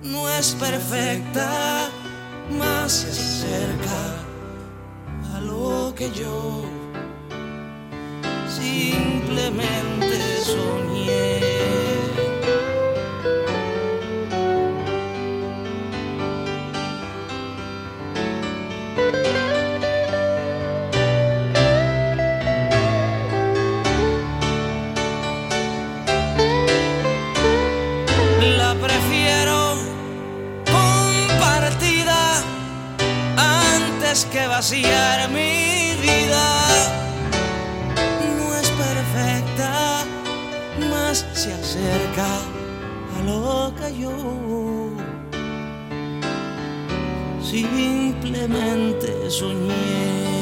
No es perfecta, más se acerca a lo que yo simplemente la prefiero compartida antes que vaciarme. Loca, loca yo. Simplemente soñé.